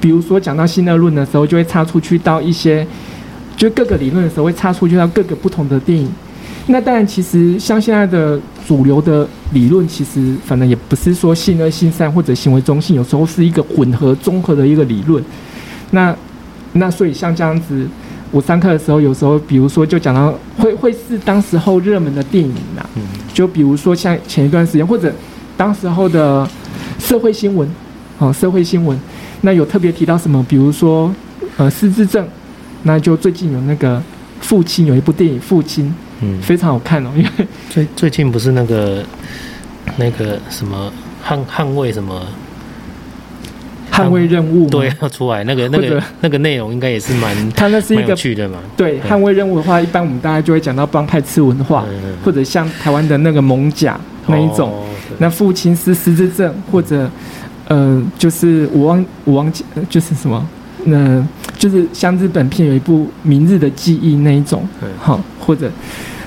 B: 比如说讲到新恶论的时候，就会插出去到一些。就各个理论的时候会插出去到各个不同的电影，那当然其实像现在的主流的理论，其实反正也不是说性二性三或者行为中性，有时候是一个混合综合的一个理论。那那所以像这样子，我上课的时候有时候比如说就讲到会会是当时候热门的电影呐，就比如说像前一段时间或者当时候的社会新闻，哦社会新闻，那有特别提到什么，比如说呃失智症。那就最近有那个父亲有一部电影《父亲》，嗯，非常好看哦。因为
A: 最最近不是那个那个什么捍捍卫什么
B: 捍卫任务，
A: 对，要出来那个那个那个内容应该也是蛮，
B: 它那是一个
A: 有趣的嘛。
B: 对，捍卫任务的话，一般我们大家就会讲到帮派次文化，或者像台湾的那个蒙甲那一种。那父亲是失智症，或者呃，就是我忘我忘记，就是什么。那就是像日本片有一部《明日的记忆》那一种，好，或者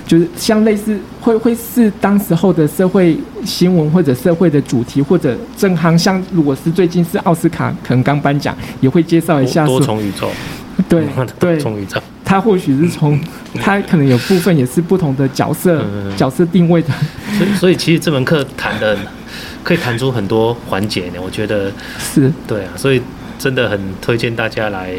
B: 就是像类似会会是当时候的社会新闻或者社会的主题，或者正行像如果是最近是奥斯卡可能刚颁奖，也会介绍一下
A: 多重宇宙，
B: 对 对，
A: 多重宇宙，
B: 他或许是从他可能有部分也是不同的角色角色定位的，
A: 所以所以其实这门课谈的可以谈出很多环节呢，我觉得。
B: 是。对
A: 啊，所以。真的很推荐大家来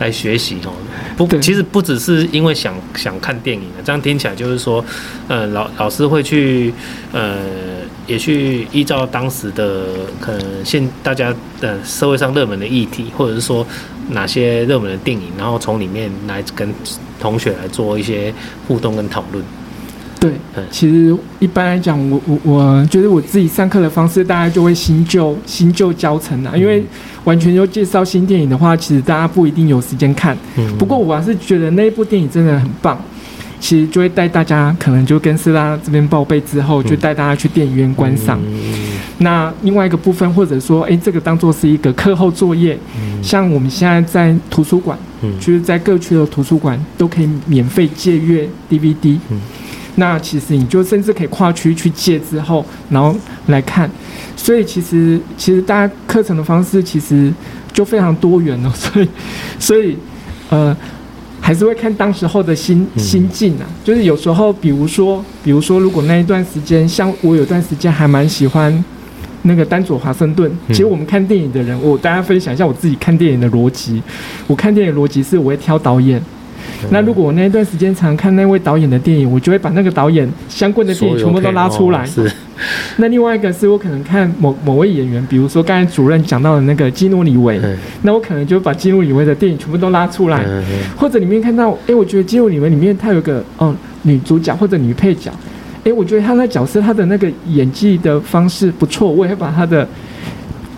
A: 来学习哦。不，其实不只是因为想想看电影啊，这样听起来就是说，呃，老老师会去，呃，也去依照当时的可能现大家的社会上热门的议题，或者是说哪些热门的电影，然后从里面来跟同学来做一些互动跟讨论。
B: 对，其实一般来讲，我我我觉得我自己上课的方式，大家就会新旧新旧交成啊。因为完全就介绍新电影的话，其实大家不一定有时间看。不过我还是觉得那一部电影真的很棒，其实就会带大家，可能就跟师大这边报备之后，就带大家去电影院观赏。那另外一个部分，或者说，哎，这个当做是一个课后作业，像我们现在在图书馆，就是在各区的图书馆都可以免费借阅 DVD。那其实你就甚至可以跨区去借之后，然后来看，所以其实其实大家课程的方式其实就非常多元 了，所以所以呃还是会看当时候的心心境啊。就是有时候，比如说，比如说，如果那一段时间，像我有段时间还蛮喜欢那个丹佐华盛顿。其实我们看电影的人，我大家分享一下我自己看电影的逻辑。我看电影逻辑是我会挑导演。那如果我那一段时间常看那位导演的电影，我就会把那个导演相关的电影全部都拉出来。
A: 是。
B: 那另外一个是我可能看某某位演员，比如说刚才主任讲到的那个基努里维，那我可能就把基努里维的电影全部都拉出来，或者里面看到，哎、欸，我觉得基努里维里面他有个哦女主角或者女配角，哎、欸，我觉得他那角色他的那个演技的方式不错，我也会把他的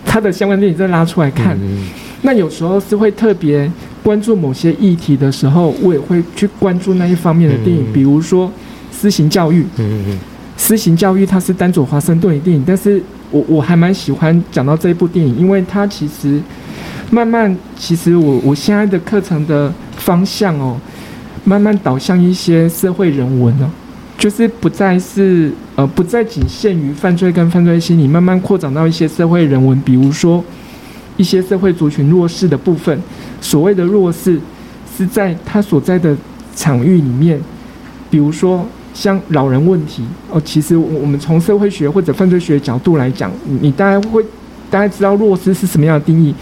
B: 他的相关电影再拉出来看。那有时候是会特别关注某些议题的时候，我也会去关注那一方面的电影，比如说私刑教育。嗯嗯嗯私刑教育，它是丹佐华盛顿的电影，但是我我还蛮喜欢讲到这一部电影，因为它其实慢慢，其实我我现在的课程的方向哦，慢慢导向一些社会人文哦，就是不再是呃不再仅限于犯罪跟犯罪心理，慢慢扩展到一些社会人文，比如说一些社会族群弱势的部分，所谓的弱势是在他所在的场域里面，比如说。像老人问题哦，其实我们从社会学或者犯罪学角度来讲，你大家会大家知道弱势是什么样的定义。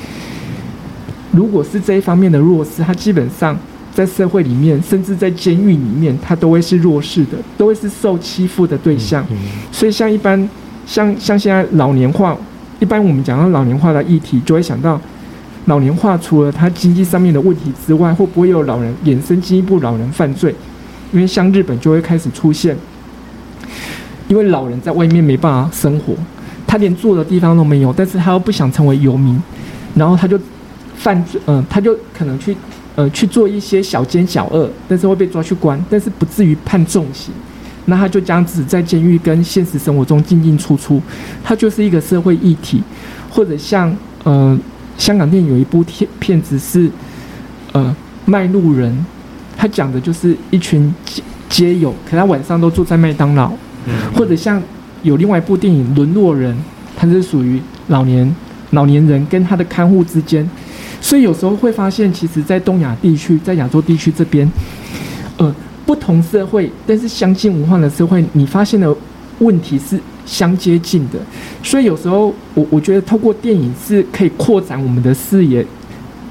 B: 如果是这一方面的弱势，他基本上在社会里面，甚至在监狱里面，他都会是弱势的，都会是受欺负的对象。所以像一般像像现在老年化，一般我们讲到老年化的议题，就会想到老年化除了他经济上面的问题之外，会不会有老人衍生进一步老人犯罪？因为像日本就会开始出现，因为老人在外面没办法生活，他连住的地方都没有，但是他又不想成为游民，然后他就犯罪，嗯、他就可能去，呃，去做一些小奸小恶，但是会被抓去关，但是不至于判重刑，那他就这样子在监狱跟现实生活中进进出出，他就是一个社会议题，或者像，呃，香港电影有一部片片子是，呃，卖路人。他讲的就是一群街街友，可他晚上都住在麦当劳，或者像有另外一部电影《沦落人》，他是属于老年老年人跟他的看护之间，所以有时候会发现，其实，在东亚地区，在亚洲地区这边，呃，不同社会但是相近文化的社会，你发现的问题是相接近的，所以有时候我我觉得透过电影是可以扩展我们的视野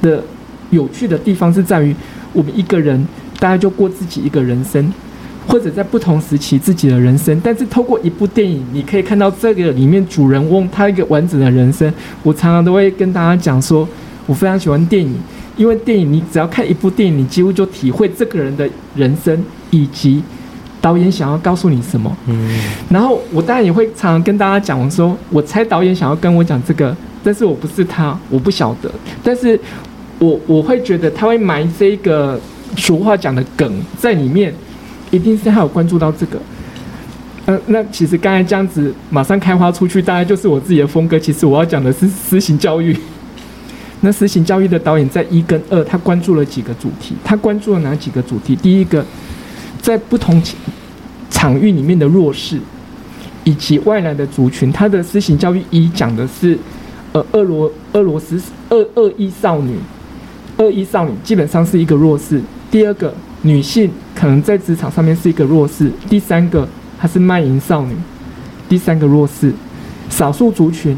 B: 的有趣的地方是在于。我们一个人大家就过自己一个人生，或者在不同时期自己的人生。但是透过一部电影，你可以看到这个里面主人翁他一个完整的人生。我常常都会跟大家讲说，我非常喜欢电影，因为电影你只要看一部电影，你几乎就体会这个人的人生以及导演想要告诉你什么。嗯。然后我当然也会常常跟大家讲，我说我猜导演想要跟我讲这个，但是我不是他，我不晓得。但是。我我会觉得他会埋这个俗话讲的梗在里面，一定是他有关注到这个。呃，那其实刚才这样子马上开花出去，大概就是我自己的风格。其实我要讲的是私行教育。那私刑教育的导演在一跟二，他关注了几个主题？他关注了哪几个主题？第一个，在不同场域里面的弱势以及外来的族群，他的私刑教育一讲的是呃俄罗俄罗斯恶恶意少女。恶意少女基本上是一个弱势。第二个，女性可能在职场上面是一个弱势。第三个，她是卖淫少女。第三个弱势，少数族群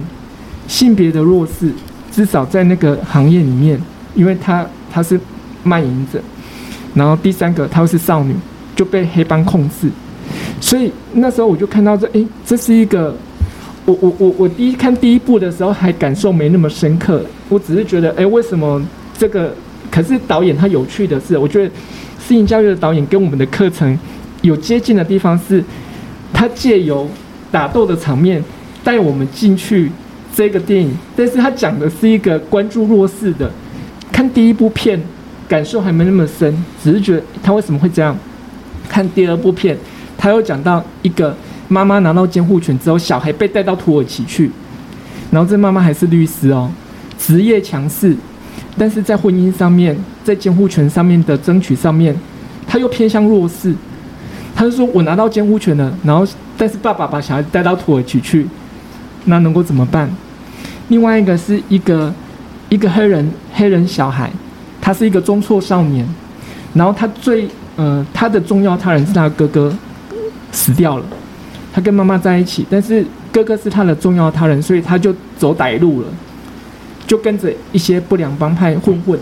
B: 性别的弱势，至少在那个行业里面，因为她她是卖淫者。然后第三个，她是少女，就被黑帮控制。所以那时候我就看到这，诶，这是一个，我我我我第一看第一部的时候还感受没那么深刻，我只是觉得，诶，为什么？这个可是导演他有趣的是，我觉得私刑教育的导演跟我们的课程有接近的地方是，他借由打斗的场面带我们进去这个电影，但是他讲的是一个关注弱势的。看第一部片感受还没那么深，只是觉得他为什么会这样？看第二部片，他又讲到一个妈妈拿到监护权之后，小孩被带到土耳其去，然后这妈妈还是律师哦，职业强势。但是在婚姻上面，在监护权上面的争取上面，他又偏向弱势。他就说：“我拿到监护权了，然后但是爸爸把小孩带到土耳其去，那能够怎么办？”另外一个是一个一个黑人黑人小孩，他是一个中辍少年，然后他最呃他的重要他人是他哥哥死掉了，他跟妈妈在一起，但是哥哥是他的重要他人，所以他就走歹路了，就跟着一些不良帮派混混。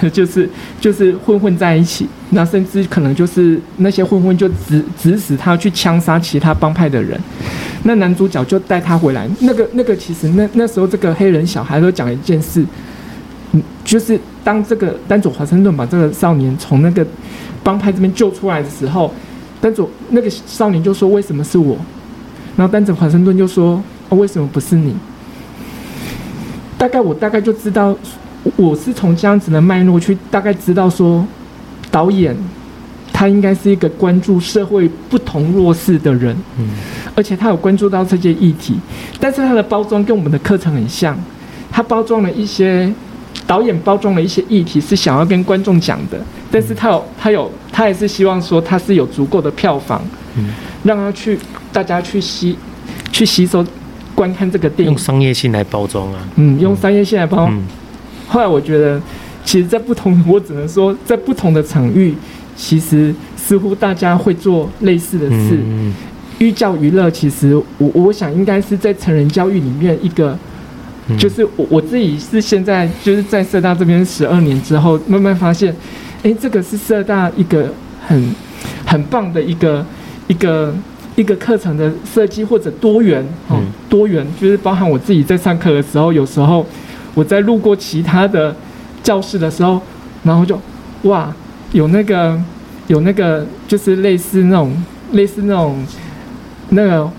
B: 就是就是混混在一起，那甚至可能就是那些混混就指指使他去枪杀其他帮派的人，那男主角就带他回来。那个那个其实那那时候这个黑人小孩都讲一件事，嗯，就是当这个丹佐华盛顿把这个少年从那个帮派这边救出来的时候，丹佐那个少年就说：“为什么是我？”然后丹佐华盛顿就说：“哦，为什么不是你？”大概我大概就知道。我是从这样子的脉络去大概知道说，导演他应该是一个关注社会不同弱势的人，嗯，而且他有关注到这些议题，但是他的包装跟我们的课程很像，他包装了一些导演包装了一些议题是想要跟观众讲的，但是他有他有他也是希望说他是有足够的票房，嗯，让他去大家去吸去吸收观看这个电影，
A: 用商业性来包装啊，
B: 嗯，用商业性来包装。嗯。后来我觉得，其实，在不同，我只能说，在不同的场域，其实似乎大家会做类似的事。寓教于乐，其实我我想应该是在成人教育里面一个，就是我我自己是现在就是在社大这边十二年之后，慢慢发现，哎，这个是社大一个很很棒的一个一个一个课程的设计或者多元哦，多元就是包含我自己在上课的时候，有时候。我在路过其他的教室的时候，然后就哇，有那个有那个就是类似那种类似那种那个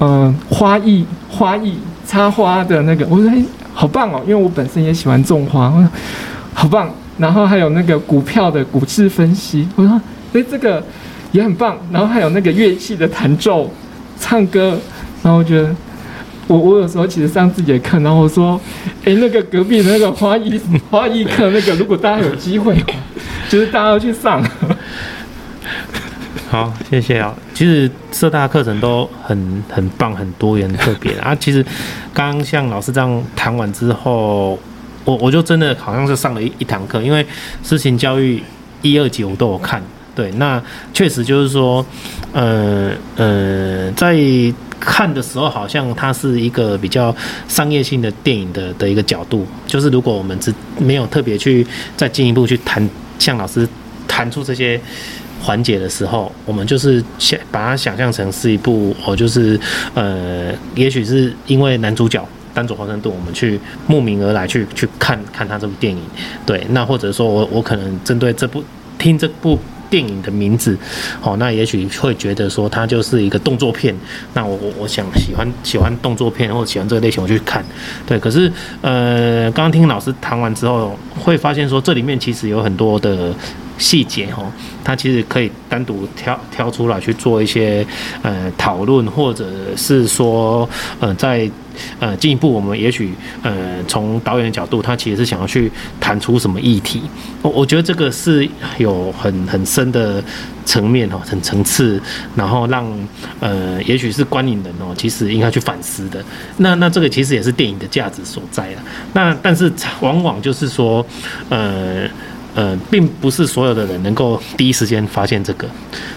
B: 嗯、花艺花艺插花的那个，我说哎好棒哦，因为我本身也喜欢种花，我说好棒。然后还有那个股票的股市分析，我说哎这个也很棒。然后还有那个乐器的弹奏、唱歌，然后我觉得。我我有时候其实上自己的课，然后我说，哎，那个隔壁的那个花艺花艺课，那个如果大家有机会，就是大家要去上。
A: 好，谢谢啊。其实社大课程都很很棒，很多元，特别啊。其实刚刚像老师这样谈完之后，我我就真的好像是上了一一堂课，因为诗情教育一二集我都有看。对，那确实就是说，呃呃，在。看的时候，好像它是一个比较商业性的电影的的一个角度。就是如果我们只没有特别去再进一步去谈，像老师谈出这些环节的时候，我们就是想把它想象成是一部哦，就是呃，也许是因为男主角丹佐华盛顿，我们去慕名而来去去看看他这部电影。对，那或者说我我可能针对这部听这部。电影的名字，哦，那也许会觉得说它就是一个动作片，那我我我想喜欢喜欢动作片或者喜欢这个类型，我去看，对。可是呃，刚刚听老师谈完之后，会发现说这里面其实有很多的细节哦，它其实可以单独挑挑出来去做一些呃讨论，或者是说呃在。呃，进一步，我们也许呃，从导演的角度，他其实是想要去谈出什么议题。我我觉得这个是有很很深的层面哦，很层次，然后让呃，也许是观影人哦，其实应该去反思的。那那这个其实也是电影的价值所在了。那但是往往就是说，呃呃，并不是所有的人能够第一时间发现这个，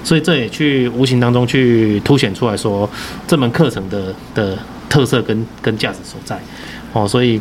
A: 所以这也去无形当中去凸显出来说这门课程的的。特色跟跟价值所在，哦，所以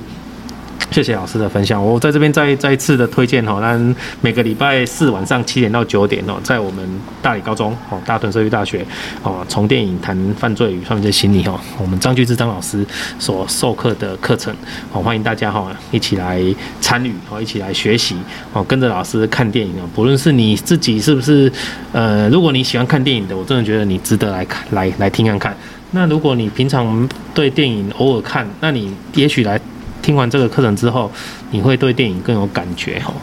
A: 谢谢老师的分享。我在这边再再一次的推荐哈，那每个礼拜四晚上七点到九点哦，在我们大理高中哦，大屯社区大学哦，从电影谈犯罪与犯罪心理哦，我们张居志张老师所授课的课程哦，欢迎大家哈一起来参与哦，一起来学习哦，跟着老师看电影哦，不论是你自己是不是呃，如果你喜欢看电影的，我真的觉得你值得来看来来听看看。那如果你平常对电影偶尔看，那你也许来听完这个课程之后，你会对电影更有感觉哦。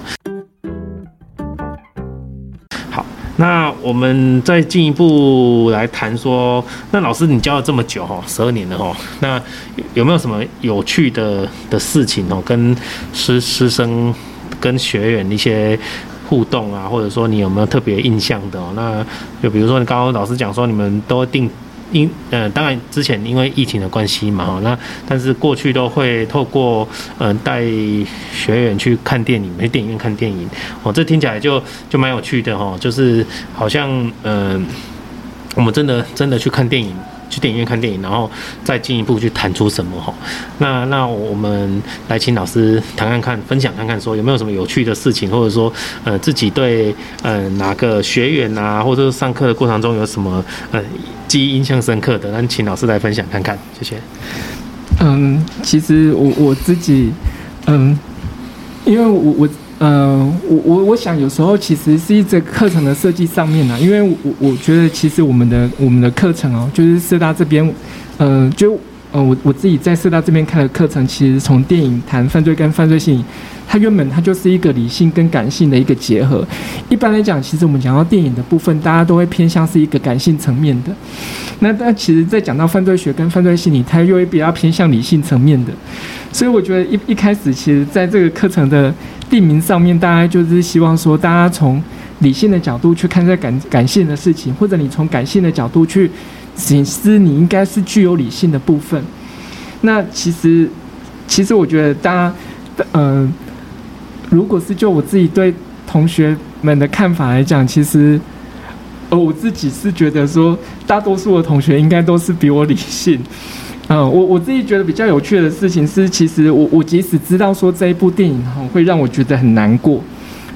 A: 好，那我们再进一步来谈说，那老师你教了这么久哦，十二年了哦，那有没有什么有趣的的事情哦，跟师师生跟学员一些互动啊，或者说你有没有特别印象的哦？那就比如说你刚刚老师讲说你们都定。因呃，当然之前因为疫情的关系嘛，哈，那但是过去都会透过嗯带学员去看电影，去电影院看电影，哦，这听起来就就蛮有趣的哈，就是好像嗯、我们真的真的去看电影。去电影院看电影，然后再进一步去谈出什么哈？那那我们来请老师谈看看，分享看看，说有没有什么有趣的事情，或者说呃自己对呃哪个学员啊，或者是上课的过程中有什么呃记忆印象深刻的，那请老师来分享看看，谢谢。
B: 嗯，其实我我自己嗯，因为我我。呃，我我我想有时候其实是一个课程的设计上面呢，因为我我觉得其实我们的我们的课程哦，就是社大这边，呃，就呃我我自己在社大这边开的课程，其实从电影谈犯罪跟犯罪心理，它原本它就是一个理性跟感性的一个结合。一般来讲，其实我们讲到电影的部分，大家都会偏向是一个感性层面的。那但其实，在讲到犯罪学跟犯罪心理，它又会比较偏向理性层面的。所以我觉得一一开始，其实在这个课程的地名上面，大家就是希望说，大家从理性的角度去看待感感性的事情，或者你从感性的角度去省思，你应该是具有理性的部分。那其实，其实我觉得大家，嗯、如果是就我自己对同学们的看法来讲，其实，呃，我自己是觉得说，大多数的同学应该都是比我理性。嗯，我我自己觉得比较有趣的事情是，其实我我即使知道说这一部电影哈会让我觉得很难过，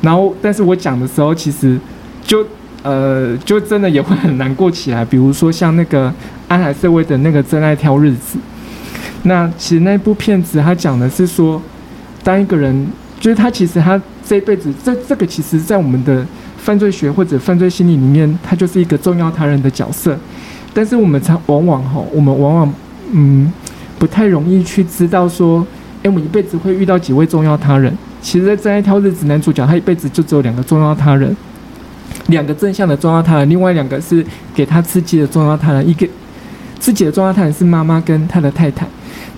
B: 然后但是我讲的时候，其实就呃就真的也会很难过起来。比如说像那个安海瑟薇的那个《真爱挑日子》，那其实那部片子他讲的是说，当一个人就是他其实他这一辈子这这个其实在我们的犯罪学或者犯罪心理里面，他就是一个重要他人的角色，但是我们常往往哈我们往往。嗯，不太容易去知道说，哎，我一辈子会遇到几位重要他人。其实，在真爱挑日子，男主角他一辈子就只有两个重要他人，两个正向的重要他人，另外两个是给他刺激的重要他人。一个自己的重要他人是妈妈跟他的太太，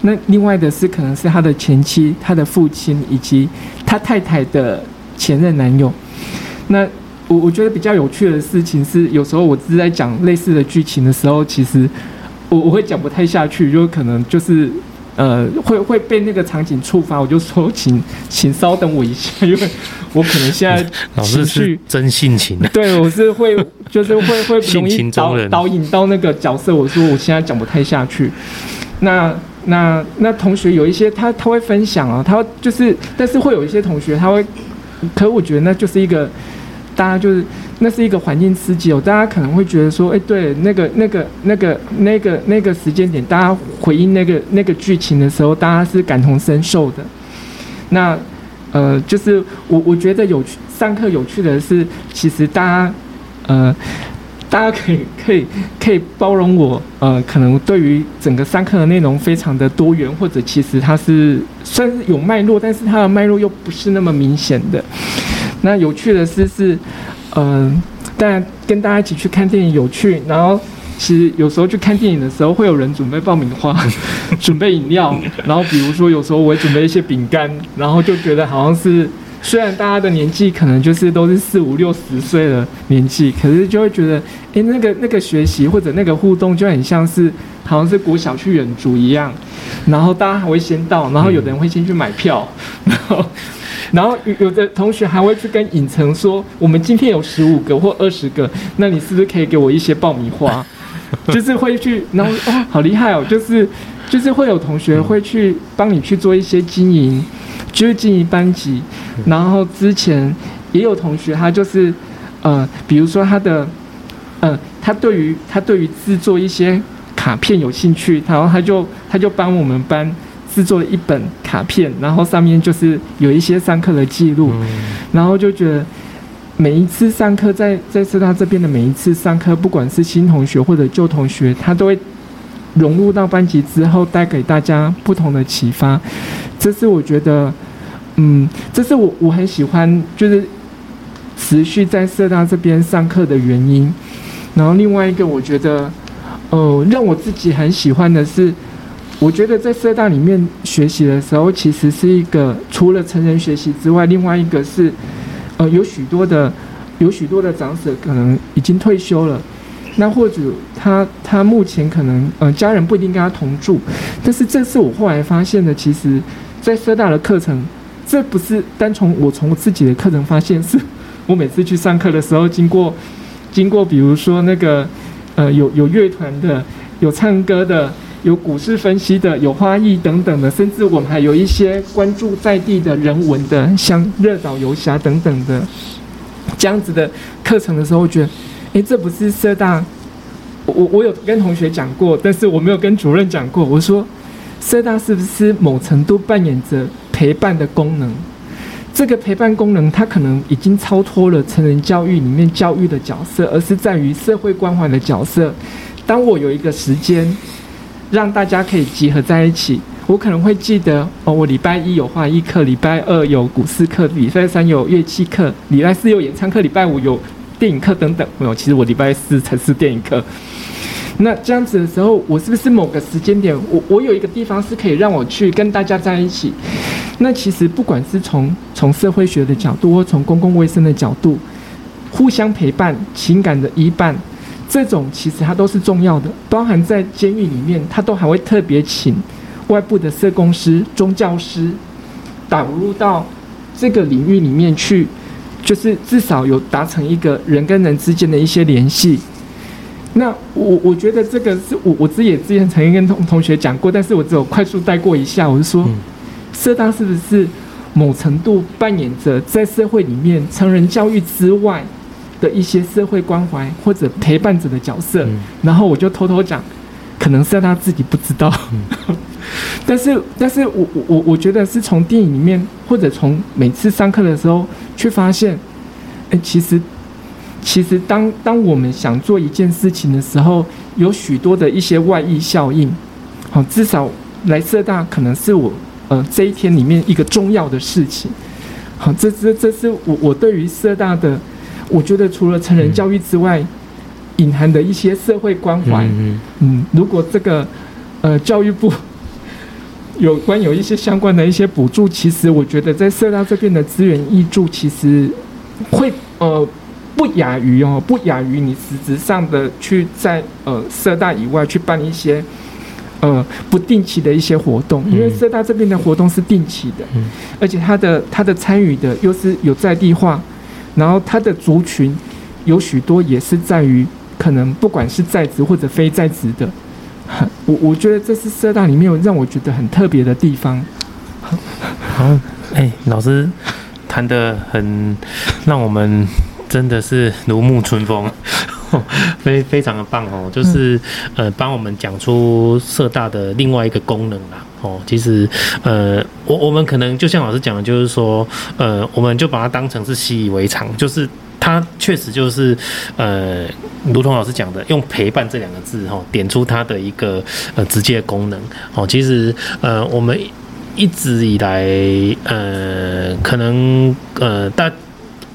B: 那另外的是可能是他的前妻、他的父亲以及他太太的前任男友。那我我觉得比较有趣的事情是，有时候我只是在讲类似的剧情的时候，其实。我我会讲不太下去，就可能就是，呃，会会被那个场景触发，我就说 请请稍等我一下，因为我可能现在
A: 老师是真性情的，
B: 对，我是会 就是会会容易导导引到那个角色，我说我现在讲不太下去。那那那同学有一些他他会分享啊，他就是，但是会有一些同学他会，可我觉得那就是一个大家就是。那是一个环境刺激哦，大家可能会觉得说，哎，对，那个、那个、那个、那个、那个时间点，大家回应那个那个剧情的时候，大家是感同身受的。那，呃，就是我我觉得有趣，上课有趣的是，其实大家，呃，大家可以可以可以包容我，呃，可能对于整个上课的内容非常的多元，或者其实它是算是有脉络，但是它的脉络又不是那么明显的。那有趣的是是。嗯，但跟大家一起去看电影有趣，然后其实有时候去看电影的时候，会有人准备爆米花，准备饮料，然后比如说有时候我会准备一些饼干，然后就觉得好像是虽然大家的年纪可能就是都是四五六十岁的年纪，可是就会觉得，哎，那个那个学习或者那个互动就很像是好像是国小去远足一样，然后大家还会先到，然后有的人会先去买票，然后。然后有的同学还会去跟影城说，我们今天有十五个或二十个，那你是不是可以给我一些爆米花？就是会去，然后哦，好厉害哦，就是就是会有同学会去帮你去做一些经营，就是经营班级。然后之前也有同学他就是，呃，比如说他的，呃，他对于他对于制作一些卡片有兴趣，然后他就他就帮我们班。制作了一本卡片，然后上面就是有一些上课的记录，然后就觉得每一次上课在在社大这边的每一次上课，不管是新同学或者旧同学，他都会融入到班级之后，带给大家不同的启发。这是我觉得，嗯，这是我我很喜欢，就是持续在社大这边上课的原因。然后另外一个，我觉得，呃，让我自己很喜欢的是。我觉得在社大里面学习的时候，其实是一个除了成人学习之外，另外一个是，呃，有许多的有许多的长者可能已经退休了，那或者他他目前可能呃家人不一定跟他同住，但是这是我后来发现的，其实，在社大的课程，这不是单从我从我自己的课程发现，是我每次去上课的时候，经过经过比如说那个呃有有乐团的，有唱歌的，有股市分析的，有花艺等等的，甚至我们还有一些关注在地的人文的，像热岛游侠等等的这样子的课程的时候，我觉得。诶，这不是社大，我我有跟同学讲过，但是我没有跟主任讲过。我说，社大是不是某程度扮演着陪伴的功能？这个陪伴功能，它可能已经超脱了成人教育里面教育的角色，而是在于社会关怀的角色。当我有一个时间，让大家可以集合在一起，我可能会记得哦，我礼拜一有花艺课，礼拜二有古诗课，礼拜三有乐器课，礼拜四有演唱课，礼拜五有。电影课等等，没有。其实我礼拜四才是电影课。那这样子的时候，我是不是某个时间点，我我有一个地方是可以让我去跟大家在一起？那其实不管是从从社会学的角度，或从公共卫生的角度，互相陪伴、情感的依伴，这种其实它都是重要的。包含在监狱里面，他都还会特别请外部的社工师、宗教师导入到这个领域里面去。就是至少有达成一个人跟人之间的一些联系。那我我觉得这个是我我自己也之前曾经跟同同学讲过，但是我只有快速带过一下。我就说，社大是不是某程度扮演着在社会里面成人教育之外的一些社会关怀或者陪伴者的角色？然后我就偷偷讲，可能是他自己不知道。但是，但是我我我我觉得是从电影里面，或者从每次上课的时候，去发现，哎，其实，其实当当我们想做一件事情的时候，有许多的一些外溢效应。好，至少来社大可能是我呃这一天里面一个重要的事情。好，这这这是我我对于社大的，我觉得除了成人教育之外，隐含的一些社会关怀。嗯，嗯，如果这个呃教育部。有关有一些相关的一些补助，其实我觉得在社大这边的资源挹注，其实会呃不亚于哦，不亚于你实质上的去在呃社大以外去办一些呃不定期的一些活动，因为社大这边的活动是定期的，而且他的他的参与的又是有在地化，然后他的族群有许多也是在于可能不管是在职或者非在职的。我我觉得这是社大里面让我觉得很特别的地方。
A: 好，哎、老师谈的很，让我们真的是如沐春风，非非常的棒哦。就是呃，帮我们讲出社大的另外一个功能啦。哦，其实呃，我我们可能就像老师讲的，就是说呃，我们就把它当成是习以为常，就是。它确实就是，呃，如同老师讲的，用陪伴这两个字哈，点出它的一个呃直接功能哦。其实呃，我们一直以来呃，可能呃大。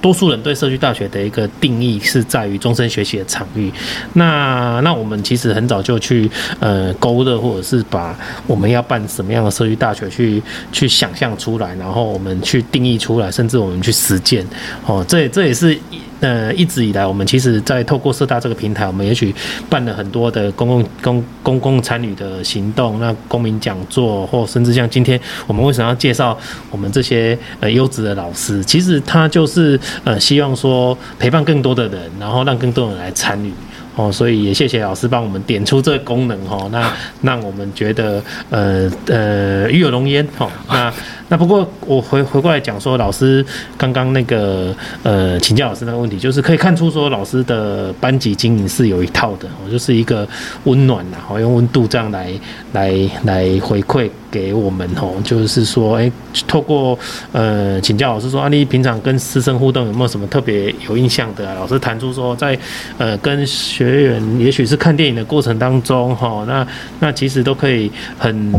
A: 多数人对社区大学的一个定义是在于终身学习的场域。那那我们其实很早就去呃勾勒，或者是把我们要办什么样的社区大学去去想象出来，然后我们去定义出来，甚至我们去实践。哦，这这也是。呃，一直以来，我们其实，在透过社大这个平台，我们也许办了很多的公共公公共参与的行动，那公民讲座，或甚至像今天我们为什么要介绍我们这些呃优质的老师，其实他就是呃希望说陪伴更多的人，然后让更多人来参与。哦，所以也谢谢老师帮我们点出这个功能哦，那让我们觉得呃呃与有龙焉哦。那那不过我回回过来讲说，老师刚刚那个呃请教老师那个问题，就是可以看出说老师的班级经营是有一套的我，就是一个温暖呐，哦用温度这样来来来回馈。给我们哦，就是说，哎，透过呃请教老师说，啊，你平常跟师生互动有没有什么特别有印象的？老师谈出说，在呃跟学员，也许是看电影的过程当中，哈，那那其实都可以很。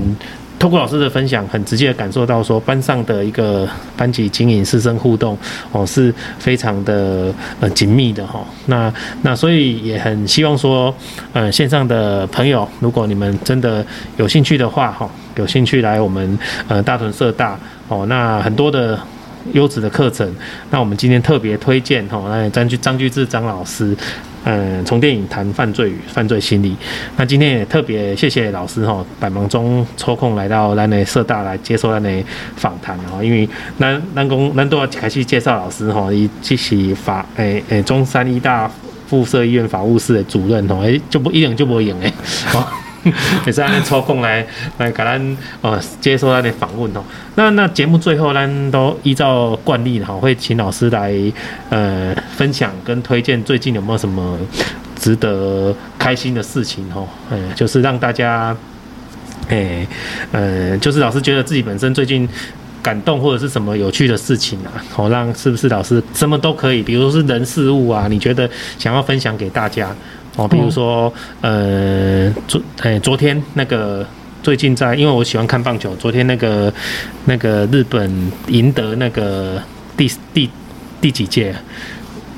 A: 通过老师的分享，很直接的感受到说，班上的一个班级经营、师生互动哦，是非常的呃紧密的哈。那那所以也很希望说，呃线上的朋友，如果你们真的有兴趣的话哈，有兴趣来我们呃大屯社大哦，那很多的优质的课程。那我们今天特别推荐哈，来张居张居志张老师，嗯，从电影谈犯罪与犯罪心理。那今天也特别谢谢老师哈，百忙中抽空来到咱的社大来接受咱的访谈哈，因为咱咱公咱都要开始介绍老师哈，伊即是法诶诶中山医大附设医院法务室的主任哦，诶就不一样就不会赢诶，也是按抽空来来给咱呃接受他的访问哦。那那节目最后咱都依照惯例哈，会请老师来呃分享跟推荐最近有没有什么值得开心的事情哈？嗯，就是让大家诶呃，就是老师觉得自己本身最近感动或者是什么有趣的事情啊，好让是不是老师什么都可以，比如说是人事物啊，你觉得想要分享给大家。哦，比如说，呃，昨哎，昨天那个最近在，因为我喜欢看棒球，昨天那个那个日本赢得那个第第第几届，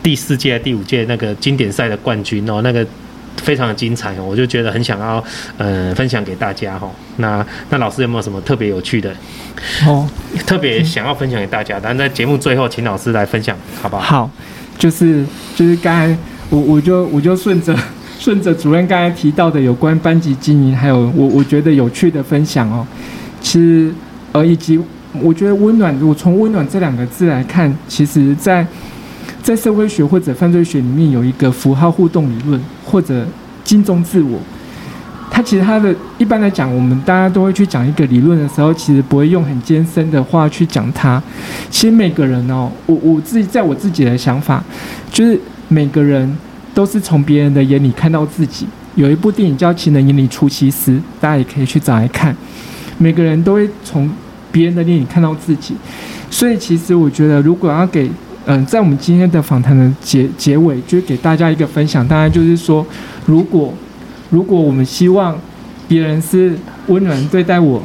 A: 第四届第五届那个经典赛的冠军哦，那个非常的精彩哦，我就觉得很想要呃分享给大家哈。那那老师有没有什么特别有趣的？哦，特别想要分享给大家，但在节目最后，请老师来分享，好不好？
B: 好，就是就是刚才。我我就我就顺着顺着主任刚才提到的有关班级经营，还有我我觉得有趣的分享哦。其实呃，以及我觉得温暖，我从温暖这两个字来看，其实在在社会学或者犯罪学里面有一个符号互动理论，或者金钟自我。它其实它的一般来讲，我们大家都会去讲一个理论的时候，其实不会用很艰深的话去讲它。其实每个人哦，我我自己在我自己的想法就是。每个人都是从别人的眼里看到自己。有一部电影叫《情人眼里出西施》，大家也可以去找来看。每个人都会从别人的眼里看到自己，所以其实我觉得，如果要给嗯、在我们今天的访谈的结结尾，就是给大家一个分享，当然就是说，如果如果我们希望别人是温暖对待我。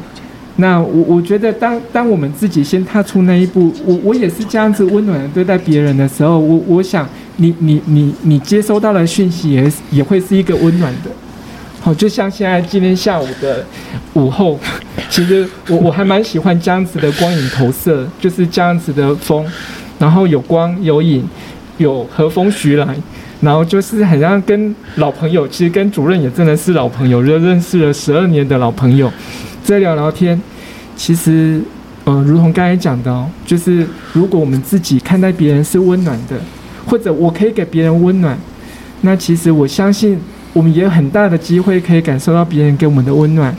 B: 那我我觉得，当当我们自己先踏出那一步，我我也是这样子温暖的对待别人的时候，我我想你你你你接收到的讯息也也会是一个温暖的。好，就像现在今天下午的午后，其实我我还蛮喜欢这样子的光影投射，就是这样子的风，然后有光有影，有和风徐来，然后就是很像跟老朋友，其实跟主任也真的是老朋友，认认识了十二年的老朋友。在聊聊天，其实，呃，如同刚才讲的哦，就是如果我们自己看待别人是温暖的，或者我可以给别人温暖，那其实我相信我们也有很大的机会可以感受到别人给我们的温暖。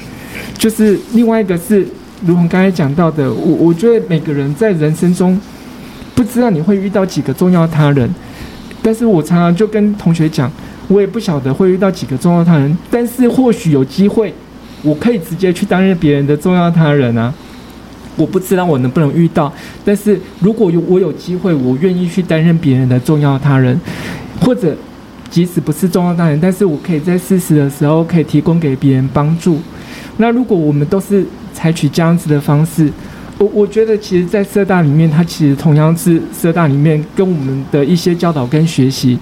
B: 就是另外一个是，如同刚才讲到的，我我觉得每个人在人生中，不知道你会遇到几个重要他人，但是我常常就跟同学讲，我也不晓得会遇到几个重要他人，但是或许有机会。我可以直接去担任别人的重要他人啊！我不知道我能不能遇到，但是如果有我有机会，我愿意去担任别人的重要他人，或者即使不是重要他人，但是我可以在适时的时候可以提供给别人帮助。那如果我们都是采取这样子的方式，我我觉得其实，在社大里面，它其实同样是社大里面跟我们的一些教导跟学习，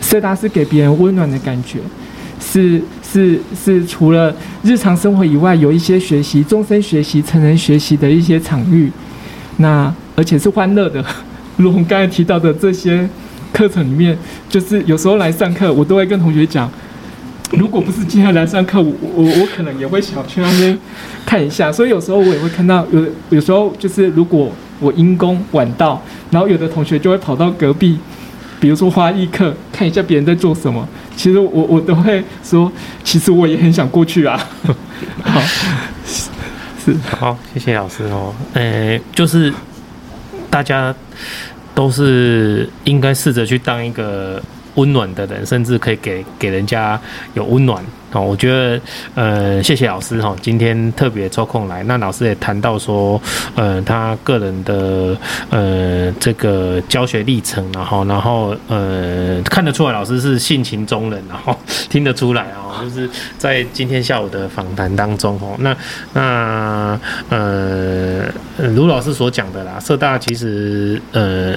B: 社大是给别人温暖的感觉，是。是是，除了日常生活以外，有一些学习、终身学习、成人学习的一些场域，那而且是欢乐的。如我们刚才提到的这些课程里面，就是有时候来上课，我都会跟同学讲，如果不是今天来上课，我我我可能也会想去那边看一下。所以有时候我也会看到，有有时候就是如果我因公晚到，然后有的同学就会跑到隔壁。比如说花艺课，看一下别人在做什么，其实我我都会说，其实我也很想过去啊。好，是
A: 好，谢谢老师哦。诶，就是大家都是应该试着去当一个温暖的人，甚至可以给给人家有温暖。哦，我觉得，呃，谢谢老师哈，今天特别抽空来。那老师也谈到说，呃，他个人的呃这个教学历程，然后，然后，呃，看得出来老师是性情中人，然后听得出来哦，就是在今天下午的访谈当中哦，那那呃，卢老师所讲的啦，社大其实呃。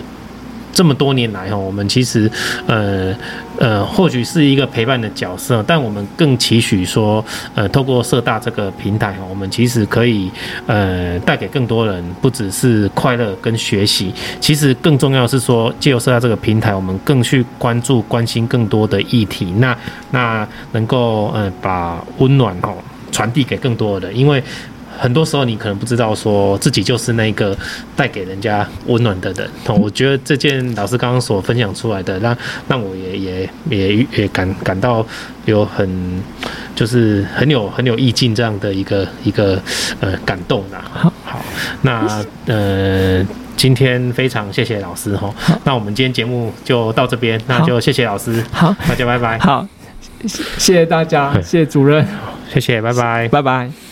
A: 这么多年来哈，我们其实呃呃，或许是一个陪伴的角色，但我们更期许说，呃，透过社大这个平台，我们其实可以呃带给更多人，不只是快乐跟学习，其实更重要是说，借由社大这个平台，我们更去关注、关心更多的议题，那那能够呃把温暖哦传递给更多的人，因为。很多时候你可能不知道，说自己就是那个带给人家温暖的人。我觉得这件老师刚刚所分享出来的，让让我也也也也感感到有很就是很有很有意境这样的一个一个呃感动啊。好，好，那呃今天非常谢谢老师哈。那我们今天节目就到这边，那就谢谢老师。好，大家拜拜。
B: 好，谢谢大家，谢谢主任，
A: 谢谢，拜拜，
B: 拜拜。